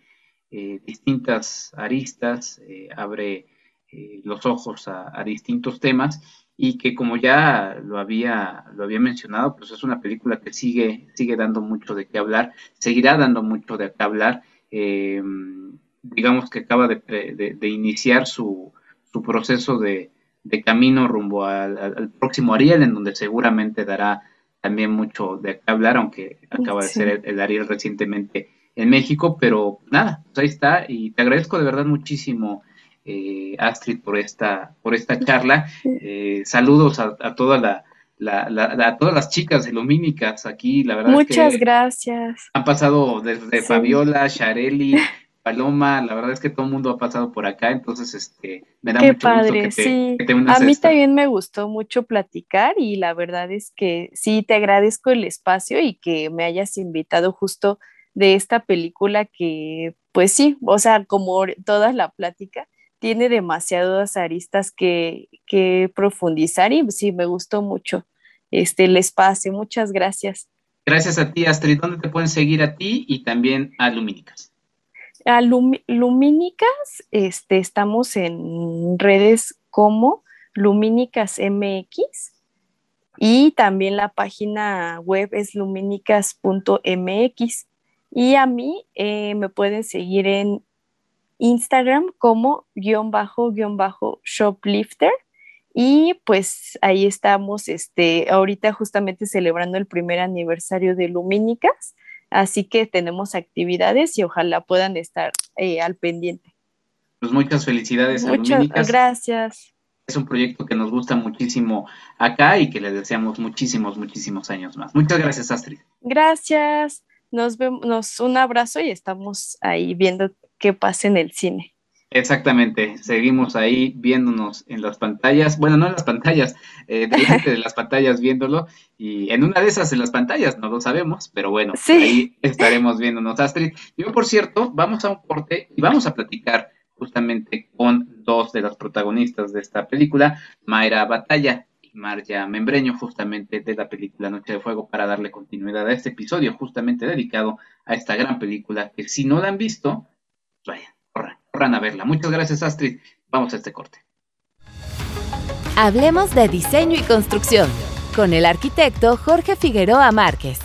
eh, distintas aristas, eh, abre eh, los ojos a, distintos temas y que como ya lo había, lo había mencionado, pues es una película que sigue, sigue dando mucho de qué hablar, seguirá dando mucho de qué hablar. Eh, digamos que acaba de, iniciar su, su proceso de, camino rumbo al, próximo Ariel, en donde seguramente dará también mucho de qué hablar, aunque acaba de ser el, Ariel recientemente en México, pero nada, pues ahí está, y te agradezco de verdad muchísimo eh, Astrid por esta, por esta charla. Eh, saludos a, toda la, a todas las chicas lumínicas aquí, la verdad. Muchas que gracias. Han pasado desde Fabiola, Shareli, (laughs) Paloma, la verdad es que todo el mundo ha pasado por acá, entonces este, me da mucho gusto que te, sí. A mí también me gustó mucho platicar y la verdad es que sí, te agradezco el espacio y que me hayas invitado justo de esta película que, pues sí, o sea, como toda la plática, tiene demasiadas aristas que, profundizar y sí, me gustó mucho este, el espacio. Muchas gracias. Gracias a ti, Astrid. ¿Dónde te pueden seguir a ti y también a Lumínicas? A Lumínicas, este, estamos en redes como Lumínicas MX y también la página web es lumínicas.mx. Y a mí eh, me pueden seguir en Instagram como guion bajo guion bajo shoplifter y pues ahí estamos este ahorita justamente celebrando el primer aniversario de Lumínicas así que tenemos actividades y ojalá puedan estar eh, al pendiente. Pues muchas felicidades muchas gracias. Es un proyecto que nos gusta muchísimo acá y que le deseamos muchísimos muchísimos años más. Muchas gracias Astrid. Gracias. Nos vemos un abrazo y estamos ahí viendo que pase en el cine. Exactamente, seguimos ahí viéndonos en las pantallas, bueno, no en las pantallas, eh, delante (laughs) de las pantallas viéndolo, y en una de esas en las pantallas, no lo sabemos, pero bueno, ahí estaremos viéndonos, Astrid. Yo, por cierto, vamos a un corte y vamos a platicar justamente con dos de las protagonistas de esta película, Mayra Batalla y Marja Membreño, justamente de la película Noche de Fuego, para darle continuidad a este episodio, justamente dedicado a esta gran película que si no la han visto, vayan, corran, a verla. Muchas gracias, Astrid. Vamos a este corte. Hablemos de diseño y construcción con el arquitecto Jorge Figueroa Márquez.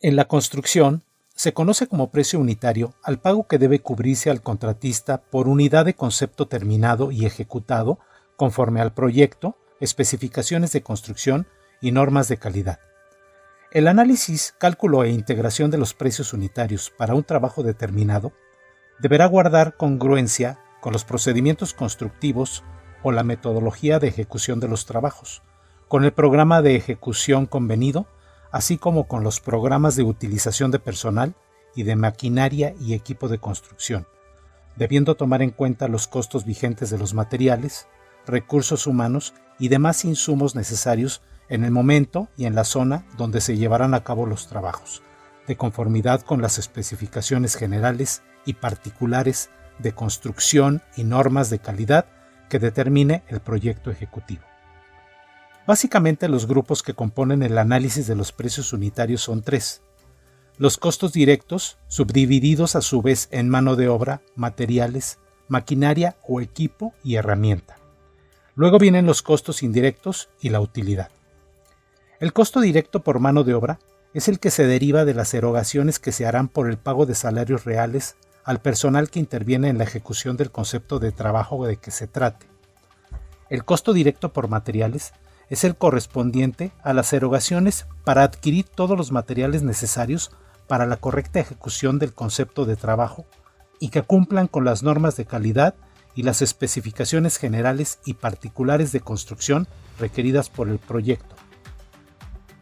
En la construcción se conoce como precio unitario al pago que debe cubrirse al contratista por unidad de concepto terminado y ejecutado conforme al proyecto, especificaciones de construcción y normas de calidad. El análisis, cálculo e integración de los precios unitarios para un trabajo determinado deberá guardar congruencia con los procedimientos constructivos o la metodología de ejecución de los trabajos, con el programa de ejecución convenido, así como con los programas de utilización de personal y de maquinaria y equipo de construcción, debiendo tomar en cuenta los costos vigentes de los materiales, recursos humanos y demás insumos necesarios en el momento y en la zona donde se llevarán a cabo los trabajos, de conformidad con las especificaciones generales y particulares de construcción y normas de calidad que determine el proyecto ejecutivo. Básicamente los grupos que componen el análisis de los precios unitarios son tres. Los costos directos, subdivididos a su vez en mano de obra, materiales, maquinaria o equipo y herramienta. Luego vienen los costos indirectos y la utilidad. El costo directo por mano de obra es el que se deriva de las erogaciones que se harán por el pago de salarios reales al personal que interviene en la ejecución del concepto de trabajo de que se trate. El costo directo por materiales es el correspondiente a las erogaciones para adquirir todos los materiales necesarios para la correcta ejecución del concepto de trabajo y que cumplan con las normas de calidad y las especificaciones generales y particulares de construcción requeridas por el proyecto.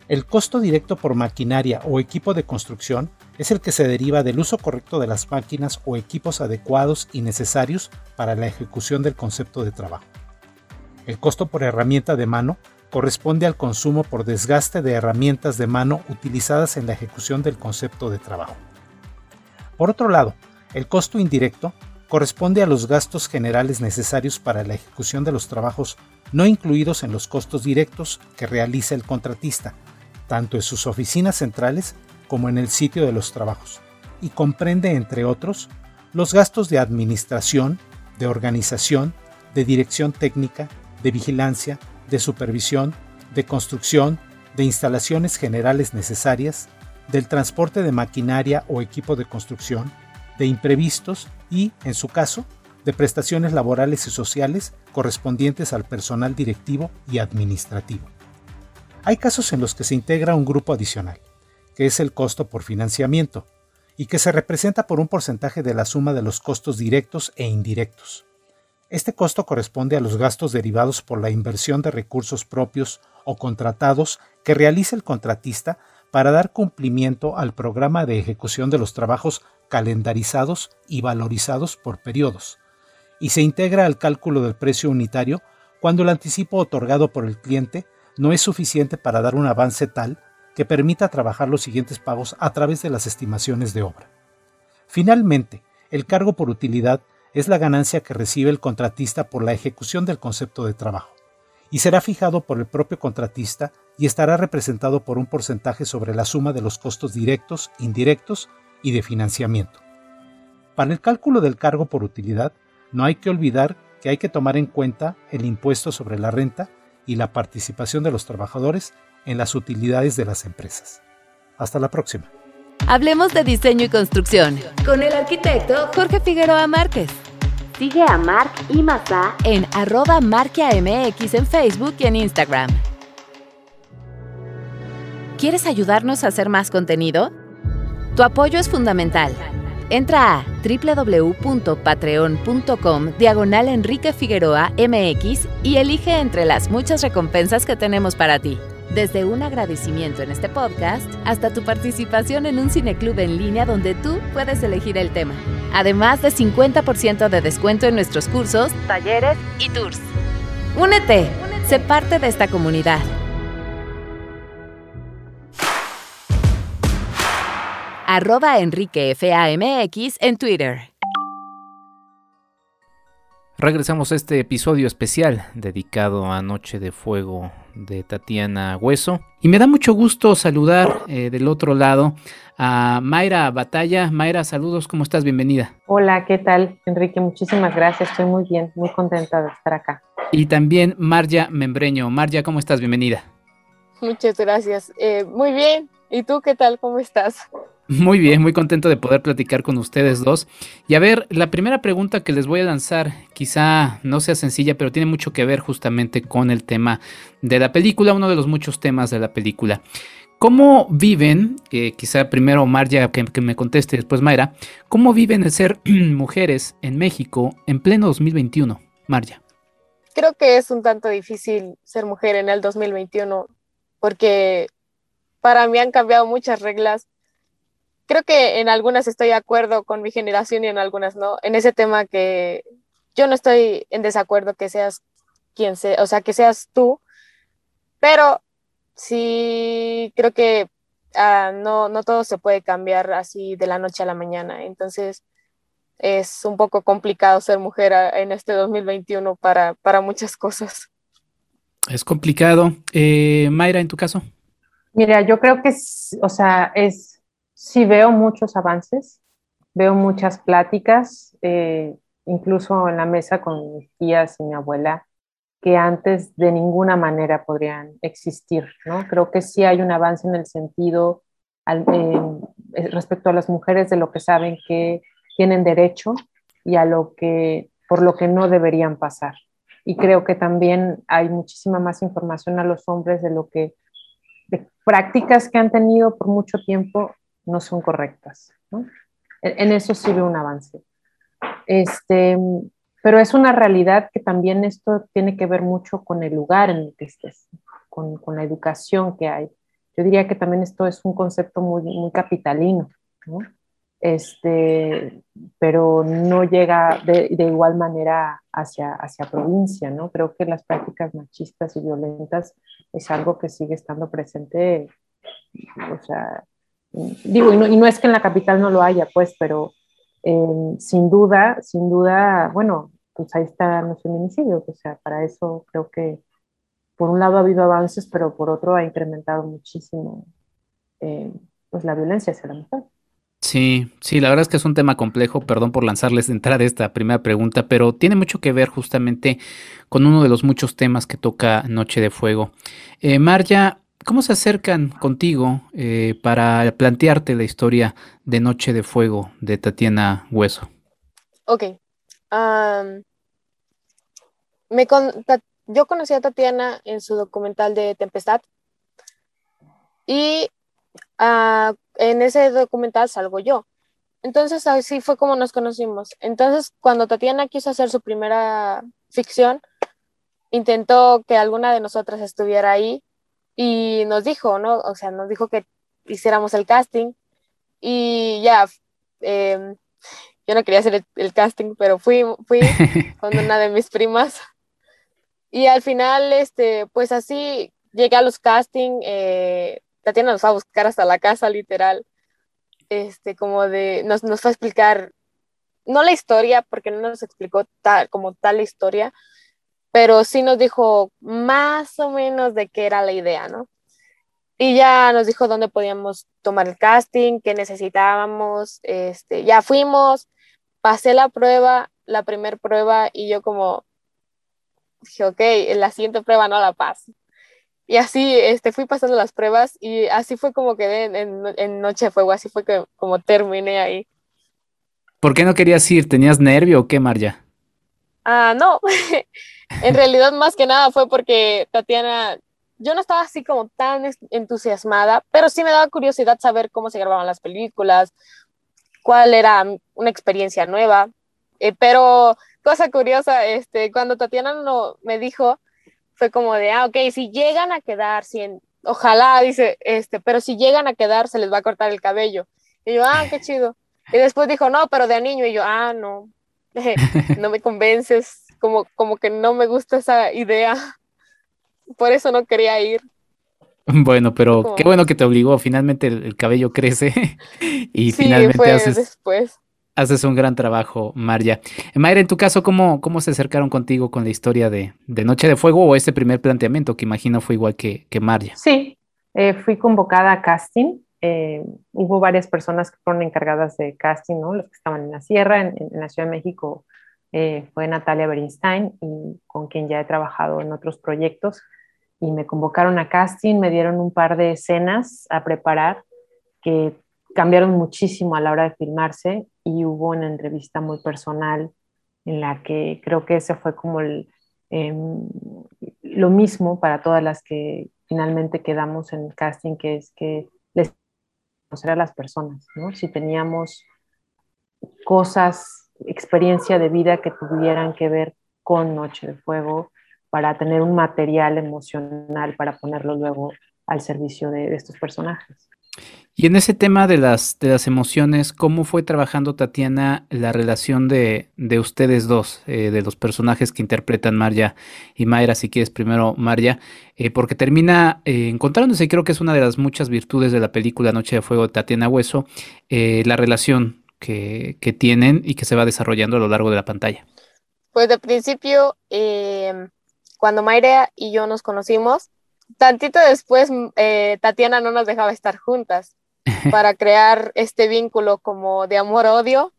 El costo directo por maquinaria o equipo de construcción es el que se deriva del uso correcto de las máquinas o equipos adecuados y necesarios para la ejecución del concepto de trabajo. El costo por herramienta de mano corresponde al consumo por desgaste de herramientas de mano utilizadas en la ejecución del concepto de trabajo. Por otro lado, el costo indirecto corresponde a los gastos generales necesarios para la ejecución de los trabajos no incluidos en los costos directos que realiza el contratista, tanto en sus oficinas centrales como en el sitio de los trabajos, y comprende, entre otros, los gastos de administración, de organización, de dirección técnica, de vigilancia, de supervisión, de construcción, de instalaciones generales necesarias, del transporte de maquinaria o equipo de construcción, de imprevistos y, en su caso, de prestaciones laborales y sociales correspondientes al personal directivo y administrativo. Hay casos en los que se integra un grupo adicional, que es el costo por financiamiento, y que se representa por un porcentaje de la suma de los costos directos e indirectos. Este costo corresponde a los gastos derivados por la inversión de recursos propios o contratados que realiza el contratista para dar cumplimiento al programa de ejecución de los trabajos calendarizados y valorizados por periodos, y se integra al cálculo del precio unitario cuando el anticipo otorgado por el cliente no es suficiente para dar un avance tal que permita trabajar los siguientes pagos a través de las estimaciones de obra. Finalmente, el cargo por utilidad es la ganancia que recibe el contratista por la ejecución del concepto de trabajo, y será fijado por el propio contratista y estará representado por un porcentaje sobre la suma de los costos directos, indirectos y de financiamiento. Para el cálculo del cargo por utilidad, no hay que olvidar que hay que tomar en cuenta el impuesto sobre la renta y la participación de los trabajadores en las utilidades de las empresas. Hasta la próxima. Hablemos de diseño y construcción con el arquitecto Jorge Figueroa Márquez. Sigue a Marc y Mazá en arroba marquiamx en Facebook y en Instagram. ¿Quieres ayudarnos a hacer más contenido? Tu apoyo es fundamental. Entra a www.patreon.com diagonal Enrique Figueroa MX y elige entre las muchas recompensas que tenemos para ti. Desde un agradecimiento en este podcast hasta tu participación en un cineclub en línea donde tú puedes elegir el tema. Además de 50% de descuento en nuestros cursos, talleres y tours. Únete, sé parte de esta comunidad. Arroba Enrique FAMX en Twitter. Regresamos a este episodio especial dedicado a Noche de Fuego de Tatiana Hueso. Y me da mucho gusto saludar eh, del otro lado a Mayra Batalla. Mayra, saludos, ¿cómo estás? Bienvenida. Hola, ¿qué tal? Enrique, muchísimas gracias. Estoy muy bien, muy contenta de estar acá. Y también Marja Membreño. Marja, ¿cómo estás? Bienvenida. Muchas gracias. Eh, muy bien. ¿Y tú qué tal? ¿Cómo estás? Muy bien, muy contento de poder platicar con ustedes dos. Y a ver, la primera pregunta que les voy a lanzar quizá no sea sencilla, pero tiene mucho que ver justamente con el tema de la película, uno de los muchos temas de la película. ¿Cómo viven, quizá primero Marja que, que, me conteste, después Mayra, cómo viven el ser (clears throat) mujeres en México en pleno 2021, Marja? Creo que es un tanto difícil ser mujer en el 2021 porque para mí han cambiado muchas reglas. Creo que en algunas estoy de acuerdo con mi generación y en algunas no. En ese tema que yo no estoy en desacuerdo que seas quien sea, o sea, que seas tú, pero sí creo que ah, no, no todo se puede cambiar así de la noche a la mañana. Entonces es un poco complicado ser mujer en este 2021 para, para muchas cosas. Es complicado. Eh, Mayra, en tu caso. Mira, yo creo que, o sea, es, sí veo muchos avances, veo muchas pláticas, eh, incluso en la mesa con mis tías y mi abuela, que antes de ninguna manera podrían existir, ¿no? Creo que sí hay un avance en el sentido eh, respecto a las mujeres de lo que saben que tienen derecho y a lo que por lo que no deberían pasar. Y creo que también hay muchísima más información a los hombres de lo que de prácticas que han tenido por mucho tiempo no son correctas. ¿no? En, eso veo un avance. Este, pero es una realidad que también esto tiene que ver mucho con el lugar en el que estés, con, con la educación que hay. Yo diría que también esto es un concepto muy, muy capitalino, ¿no? este, pero no llega de, de, igual manera hacia, hacia provincia, ¿no? Creo que las prácticas machistas y violentas es algo que sigue estando presente, o sea, digo, y no, y no es que en la capital no lo haya, pues, pero eh, sin duda, sin duda, bueno, pues ahí están los feminicidios, o sea, para eso creo que por un lado ha habido avances, pero por otro ha incrementado muchísimo eh, pues la violencia hacia la mujer. Sí, sí, la verdad es que es un tema complejo, perdón por lanzarles de entrada esta primera pregunta, pero tiene mucho que ver justamente con uno de los muchos temas que toca Noche de Fuego. Eh, Marja, ¿cómo se acercan contigo eh, para plantearte la historia de Noche de Fuego de Tatiana Hueso? Ok, me yo conocí a Tatiana en su documental de Tempestad y uh, en ese documental salgo yo. Entonces así fue como nos conocimos. Entonces cuando Tatiana quiso hacer su primera ficción, intentó que alguna de nosotras estuviera ahí y nos dijo, ¿no? O sea, nos dijo que hiciéramos el casting y ya, eh, yo no quería hacer el, casting, pero fui, fui (laughs) con una de mis primas. Y al final, este, pues así llegué a los castings, eh, Tatiana nos fue a buscar hasta la casa, literal. Este, como de, nos, nos fue a explicar, no la historia, porque no nos explicó como tal la historia, pero sí nos dijo más o menos de qué era la idea, ¿no? Y ya nos dijo dónde podíamos tomar el casting, qué necesitábamos, este, ya fuimos, pasé la prueba, la primera prueba, y yo como dije, ok, la siguiente prueba no la paso. Y así este, fui pasando las pruebas y así fue como quedé en, en, Noche de Fuego, así fue que como terminé ahí. ¿Por qué no querías ir? ¿Tenías nervio o qué, Marja? Ah, no. (laughs) en realidad más que nada fue porque Tatiana, yo no estaba así como tan entusiasmada, pero sí me daba curiosidad saber cómo se grababan las películas, cuál era una experiencia nueva. Eh, pero cosa curiosa, este, cuando Tatiana no, me dijo, fue como de, ah, ok, si llegan a quedar, si ojalá, dice, este, pero si llegan a quedar, se les va a cortar el cabello. Y yo, ah, qué chido. Y después dijo, no, pero de niño. Y yo, ah, no, (laughs) no me convences, como, como que no me gusta esa idea. Por eso no quería ir. Bueno, pero qué bueno que te obligó. Finalmente el, cabello crece (laughs) y sí, finalmente fue haces, después. Haces un gran trabajo, María. Mayra, en tu caso, ¿cómo, ¿cómo se acercaron contigo con la historia de, Noche de Fuego o ese primer planteamiento que imagino fue igual que, que María? Sí, eh, fui convocada a casting. Eh, hubo varias personas que fueron encargadas de casting, ¿no? Los que estaban en la sierra, en, en la Ciudad de México, eh, fue Natalia Bernstein, y con quien ya he trabajado en otros proyectos y me convocaron a casting, me dieron un par de escenas a preparar que cambiaron muchísimo a la hora de filmarse y hubo una entrevista muy personal en la que creo que ese fue como Em, lo mismo para todas las que finalmente quedamos en el casting, que es que les conocer a las personas, ¿no? Si teníamos cosas, experiencia de vida que tuvieran que ver con Noche de Fuego, para tener un material emocional para ponerlo luego al servicio de, estos personajes. Y en ese tema de las, de las emociones, ¿cómo fue trabajando Tatiana la relación de, ustedes dos, eh, de los personajes que interpretan Marja y Mayra? Si quieres primero, Marja, eh, porque termina eh, encontrándose, creo que es una de las muchas virtudes de la película Noche de Fuego de Tatiana Hueso, la relación que, que, tienen y que se va desarrollando a lo largo de la pantalla. Pues de principio, cuando Mayra y yo nos conocimos, tantito después Tatiana no nos dejaba estar juntas (laughs) para crear este vínculo como de amor-odio.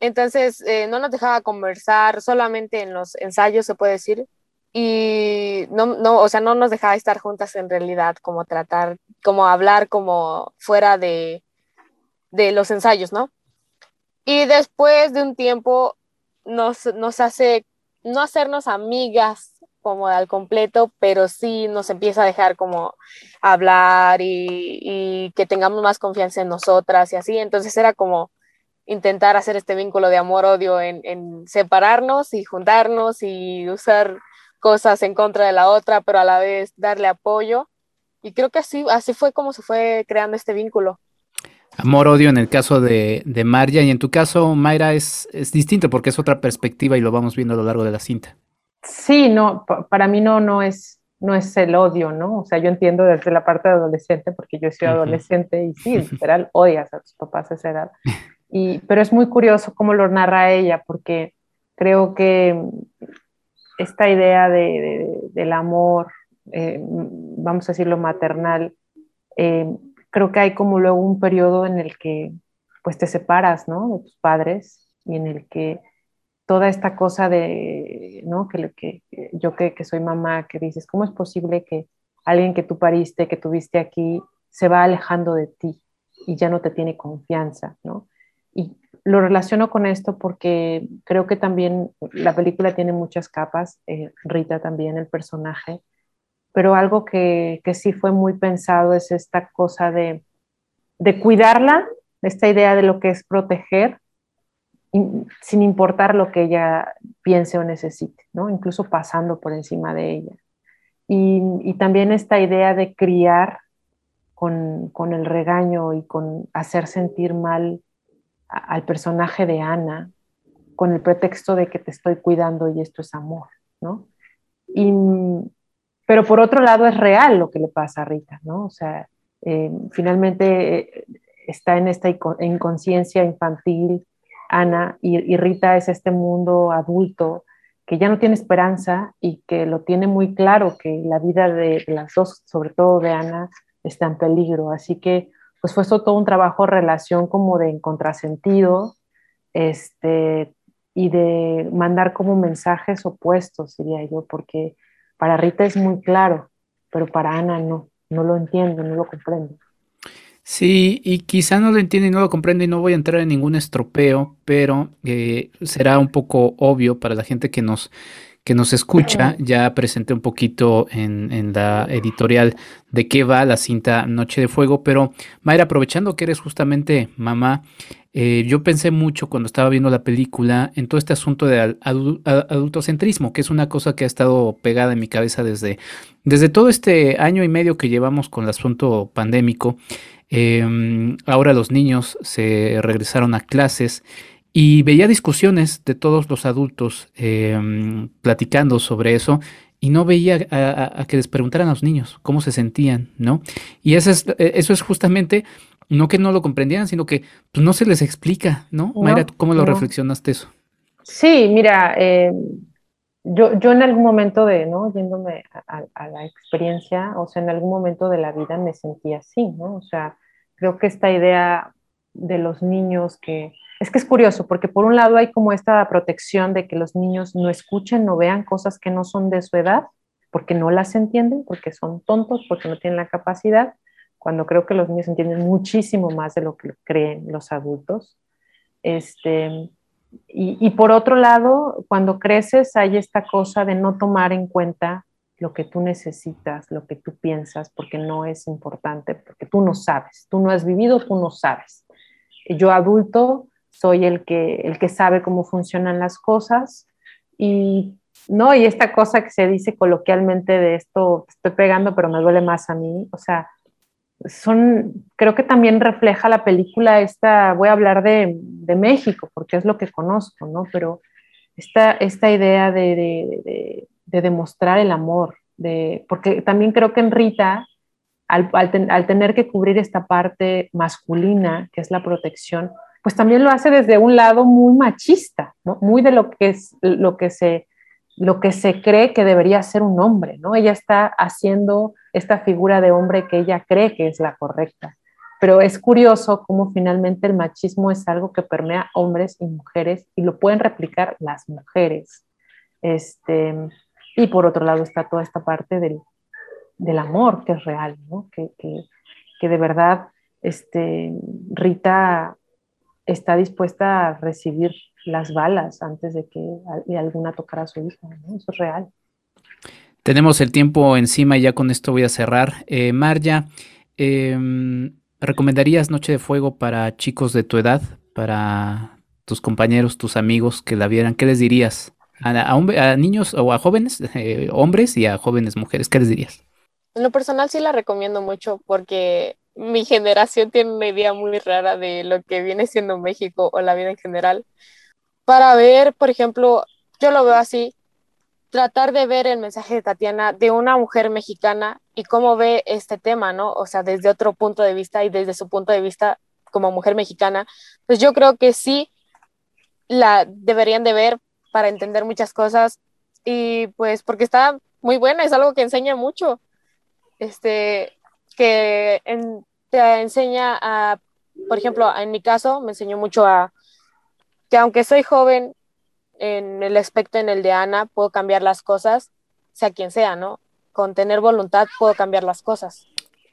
Entonces, eh, no nos dejaba conversar solamente en los ensayos, se puede decir, y no, no, o sea, no nos dejaba estar juntas en realidad, como tratar, como hablar como fuera de, de los ensayos, ¿no? Y después de un tiempo nos, nos hace no hacernos amigas como al completo, pero sí nos empieza a dejar como hablar y, que tengamos más confianza en nosotras y así. Entonces era como intentar hacer este vínculo de amor-odio en, separarnos y juntarnos y usar cosas en contra de la otra, pero a la vez darle apoyo. Y creo que así, así fue como se fue creando este vínculo. Amor-odio en el caso de, de y en tu caso, Mayra, es, es distinto porque es otra perspectiva y lo vamos viendo a lo largo de la cinta. Sí, no, para mí no, no es, no es el odio, ¿no? O sea, yo entiendo desde la parte de adolescente, porque yo soy adolescente y sí, (laughs) literal, odias a tus papás a esa edad. Y, pero es muy curioso cómo lo narra ella, porque creo que esta idea de, del amor, eh, vamos a decirlo maternal, eh, creo que hay como luego un periodo en el que pues te separas, ¿no? De tus padres y en el que toda esta cosa de, ¿no? Que, que yo que, que, soy mamá, que dices, ¿cómo es posible que alguien que tú pariste, que tuviste aquí, se va alejando de ti y ya no te tiene confianza, ¿no? Y lo relaciono con esto porque creo que también la película tiene muchas capas, eh, Rita también, el personaje, pero algo que, que, sí fue muy pensado es esta cosa de, de cuidarla, esta idea de lo que es proteger, sin importar lo que ella piense o necesite, ¿no? incluso pasando por encima de ella. Y, también esta idea de criar con, con, el regaño y con hacer sentir mal al personaje de Ana, con el pretexto de que te estoy cuidando y esto es amor, ¿no? Y, pero por otro lado es real lo que le pasa a Rita, ¿no? O sea, eh, finalmente eh, está en esta inconsciencia infantil Ana y, Rita es este mundo adulto que ya no tiene esperanza y que lo tiene muy claro que la vida de, las dos, sobre todo de Ana, está en peligro. Así que pues fue todo un trabajo relación como de contrasentido este, y de mandar como mensajes opuestos, diría yo, porque para Rita es muy claro, pero para Ana no, no lo entiendo, no lo comprendo. Sí, y quizá no lo entiende y no lo comprende y no voy a entrar en ningún estropeo, pero eh, será un poco obvio para la gente que nos, que nos escucha. Ya presenté un poquito en, en, la editorial de qué va la cinta Noche de Fuego, pero Mayra, aprovechando que eres justamente mamá, eh, yo pensé mucho cuando estaba viendo la película en todo este asunto de adultocentrismo, que es una cosa que ha estado pegada en mi cabeza desde, desde todo este año y medio que llevamos con el asunto pandémico. Em, ahora los niños se regresaron a clases y veía discusiones de todos los adultos em, platicando sobre eso y no veía a, que les preguntaran a los niños cómo se sentían, ¿no? Y eso es, e, eso es justamente, no que no lo comprendieran, sino que pues, no se les explica, ¿no? Mayra, ¿cómo lo reflexionaste eso? Sí, mira, em, yo, yo en algún momento de, ¿no? Yéndome a, a, la experiencia, o sea, en algún momento de la vida me sentí así, ¿no? O sea, creo que esta idea de los niños que... Es que es curioso, porque por un lado hay como esta protección de que los niños no escuchen, no vean cosas que no son de su edad, porque no las entienden, porque son tontos, porque no tienen la capacidad, cuando creo que los niños entienden muchísimo más de lo que creen los adultos. Este, y, por otro lado, cuando creces hay esta cosa de no tomar en cuenta lo que tú necesitas, lo que tú piensas, porque no es importante, porque tú no sabes, tú no has vivido, tú no sabes. Yo adulto soy el que, el que sabe cómo funcionan las cosas y no, y esta cosa que se dice coloquialmente de esto, estoy pegando, pero me duele más a mí, o sea, son, creo que también refleja la película esta, voy a hablar de, de México, porque es lo que conozco, ¿no? Pero esta, esta idea de, de, de, demostrar el amor, de, porque también creo que en Rita, al, al, tener que cubrir esta parte masculina, que es la protección, pues también lo hace desde un lado muy machista, ¿no? Muy de lo que, es, lo que se lo que se cree que debería ser un hombre, ¿no? Ella está haciendo esta figura de hombre que ella cree que es la correcta. Pero es curioso cómo finalmente el machismo es algo que permea hombres y mujeres y lo pueden replicar las mujeres. Este, y por otro lado está toda esta parte del, del amor que es real, ¿no? que, que, que, de verdad este, Rita está dispuesta a recibir las balas antes de que alguna tocara a su hija. ¿no? Eso es real. Tenemos el tiempo encima y ya con esto voy a cerrar. Eh, Marja, em, ¿recomendarías Noche de Fuego para chicos de tu edad, para tus compañeros, tus amigos que la vieran? ¿Qué les dirías? ¿A, niños o a jóvenes, eh, hombres y a jóvenes mujeres? ¿Qué les dirías? En lo personal sí la recomiendo mucho porque mi generación tiene una idea muy rara de lo que viene siendo México o la vida en general para ver, por ejemplo, yo lo veo así, tratar de ver el mensaje de Tatiana de una mujer mexicana y cómo ve este tema, ¿no? O sea, desde otro punto de vista y desde su punto de vista como mujer mexicana, pues yo creo que sí la deberían de ver para entender muchas cosas y pues porque está muy buena, es algo que enseña mucho, este, que te enseña a, por ejemplo, en mi caso me enseñó mucho a que aunque soy joven en el aspecto en el de Ana, puedo cambiar las cosas, sea quien sea, ¿no? Con tener voluntad puedo cambiar las cosas.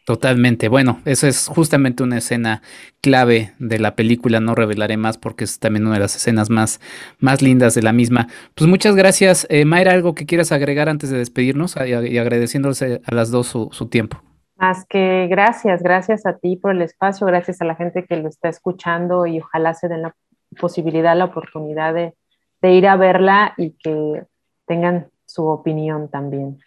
Totalmente. Bueno, eso es justamente una escena clave de la película. No revelaré más porque es también una de las escenas más, más lindas de la misma. Pues muchas gracias. Eh, Mayra, ¿algo que quieras agregar antes de despedirnos y, agradeciéndoles a las dos su, su tiempo? Más que gracias, gracias a ti por el espacio, gracias a la gente que lo está escuchando y ojalá se den la posibilidad, la oportunidad de, ir a verla y que tengan su opinión también.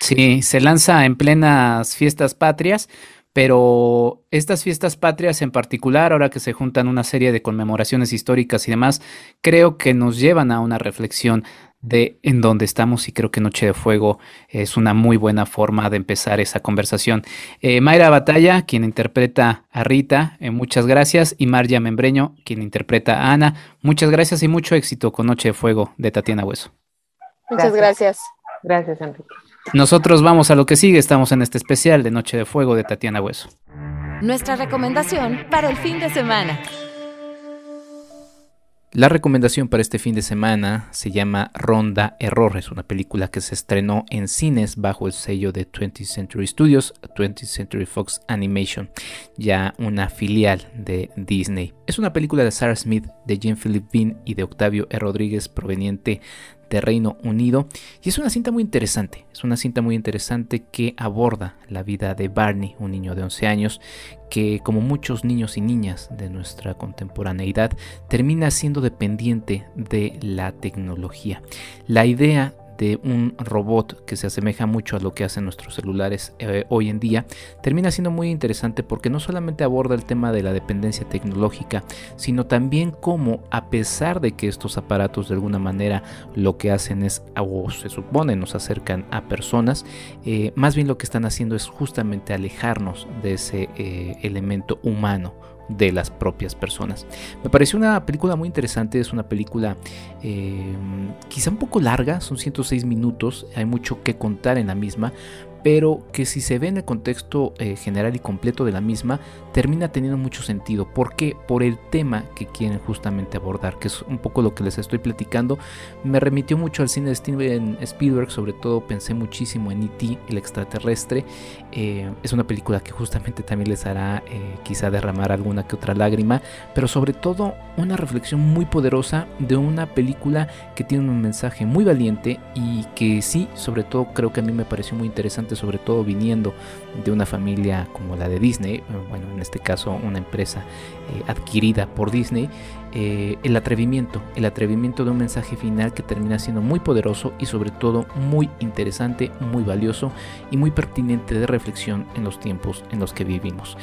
Sí, se lanza en plenas fiestas patrias, pero estas fiestas patrias en particular, ahora que se juntan una serie de conmemoraciones históricas y demás, creo que nos llevan a una reflexión de en dónde estamos y creo que Noche de Fuego es una muy buena forma de empezar esa conversación. Eh, Mayra Batalla, quien interpreta a Rita, eh, muchas gracias, y Marja Membreño, quien interpreta a Ana, muchas gracias y mucho éxito con Noche de Fuego de Tatiana Hueso. Muchas gracias. Gracias, Enrique. Nosotros vamos a lo que sigue, estamos en este especial de Noche de Fuego de Tatiana Hueso. Nuestra recomendación para el fin de semana. La recomendación para este fin de semana se llama Ronda Error. Es una película que se estrenó en cines bajo el sello de 20th Century Studios, 20th Century Fox Animation, ya una filial de Disney. Es una película de Sarah Smith, de Jean Philip Bean y de Octavio E. Rodríguez proveniente de Reino Unido. Y es una cinta muy interesante, es una cinta muy interesante que aborda la vida de Barney, un niño de 11 años, que como muchos niños y niñas de nuestra contemporaneidad, termina siendo dependiente de la tecnología. La idea de un robot que se asemeja mucho a lo que hacen nuestros celulares eh, hoy en día, termina siendo muy interesante porque no solamente aborda el tema de la dependencia tecnológica, sino también cómo a pesar de que estos aparatos de alguna manera lo que hacen es, o se supone, nos acercan a personas, eh, más bien lo que están haciendo es justamente alejarnos de ese eh, elemento humano de las propias personas. Me pareció una película muy interesante, es una película eh, quizá un poco larga, son 106 minutos, hay mucho que contar en la misma, pero que si se ve en el contexto eh, general y completo de la misma, termina teniendo mucho sentido. ¿Por qué? Por el tema que quieren justamente abordar, que es un poco lo que les estoy platicando. Me remitió mucho al cine de Steven Spielberg, sobre todo pensé muchísimo en E.T., el extraterrestre. Eh, es una película que justamente también les hará eh, quizá derramar alguna que otra lágrima, pero sobre todo una reflexión muy poderosa de una película que tiene un mensaje muy valiente y que sí, sobre todo creo que a mí me pareció muy interesante sobre todo viniendo de una familia como la de Disney, eh, bueno, en este caso una empresa eh, adquirida por Disney, eh, el atrevimiento, el atrevimiento de un mensaje final que termina siendo muy poderoso y sobre todo muy interesante, muy valioso y muy pertinente de reflexión en los tiempos en los que vivimos.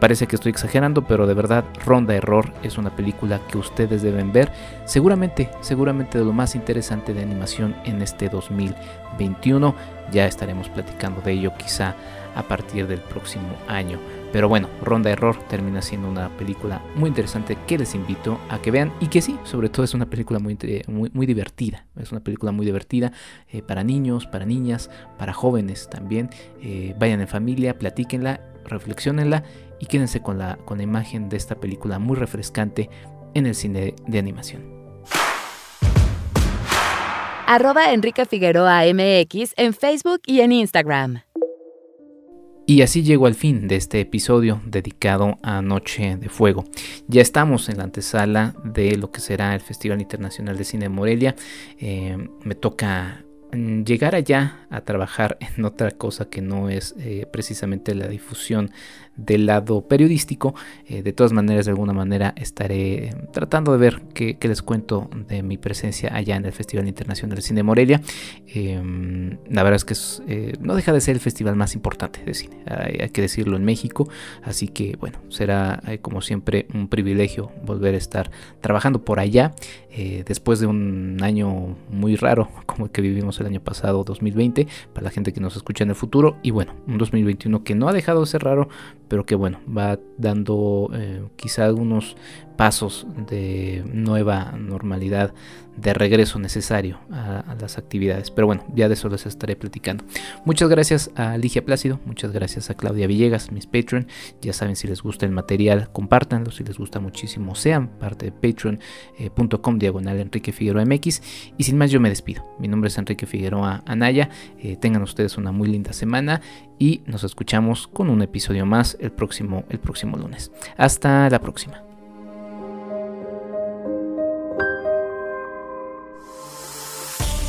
parece que estoy exagerando, pero de verdad Ronda Error es una película que ustedes deben ver, seguramente, seguramente de lo más interesante de animación en este 2021. Ya estaremos platicando de ello quizá a partir del próximo año. Pero bueno, Ronda Error termina siendo una película muy interesante que les invito a que vean y que sí, sobre todo es una película muy, muy, muy divertida. Es una película muy divertida eh, para niños, para niñas, para jóvenes también. Eh, vayan en familia, platíquenla, reflexionenla y quédense con la, con la imagen de esta película muy refrescante en el cine de animación arroba Enrique Figueroa MX en Facebook y en Instagram. Y así llego al fin de este episodio dedicado a Noche de Fuego. Ya estamos en la antesala de lo que será el Festival Internacional de Cine de Morelia. Eh, me toca mm, llegar allá a trabajar en otra cosa que no es eh, precisamente la difusión del lado periodístico. Eh, de todas maneras, de alguna manera estaré tratando de ver qué, les cuento de mi presencia allá en el Festival Internacional de Cine Morelia. Em, la verdad es que eh, no deja de ser el festival más importante de cine, hay, que decirlo en México. Así que bueno, será eh, como siempre un privilegio volver a estar trabajando por allá. después de un año muy raro (laughs) como el que vivimos el año pasado, 2020, para la gente que nos escucha en el futuro. Y bueno, un 2021 que no ha dejado de ser raro, pero que bueno, va dando eh, quizá algunos pasos de nueva normalidad, de regreso necesario a, las actividades. Pero bueno, ya de eso les estaré platicando. Muchas gracias a Ligia Plácido, muchas gracias a Claudia Villegas, mis Patreon. Ya saben, si les gusta el material, compártanlo. Si les gusta muchísimo, sean parte de patreon.com diagonal Enrique Figueroa MX. Y sin más, yo me despido. Mi nombre es Enrique Figueroa Anaya. Eh, tengan ustedes una muy linda semana y nos escuchamos con un episodio más el próximo, el próximo lunes. Hasta la próxima.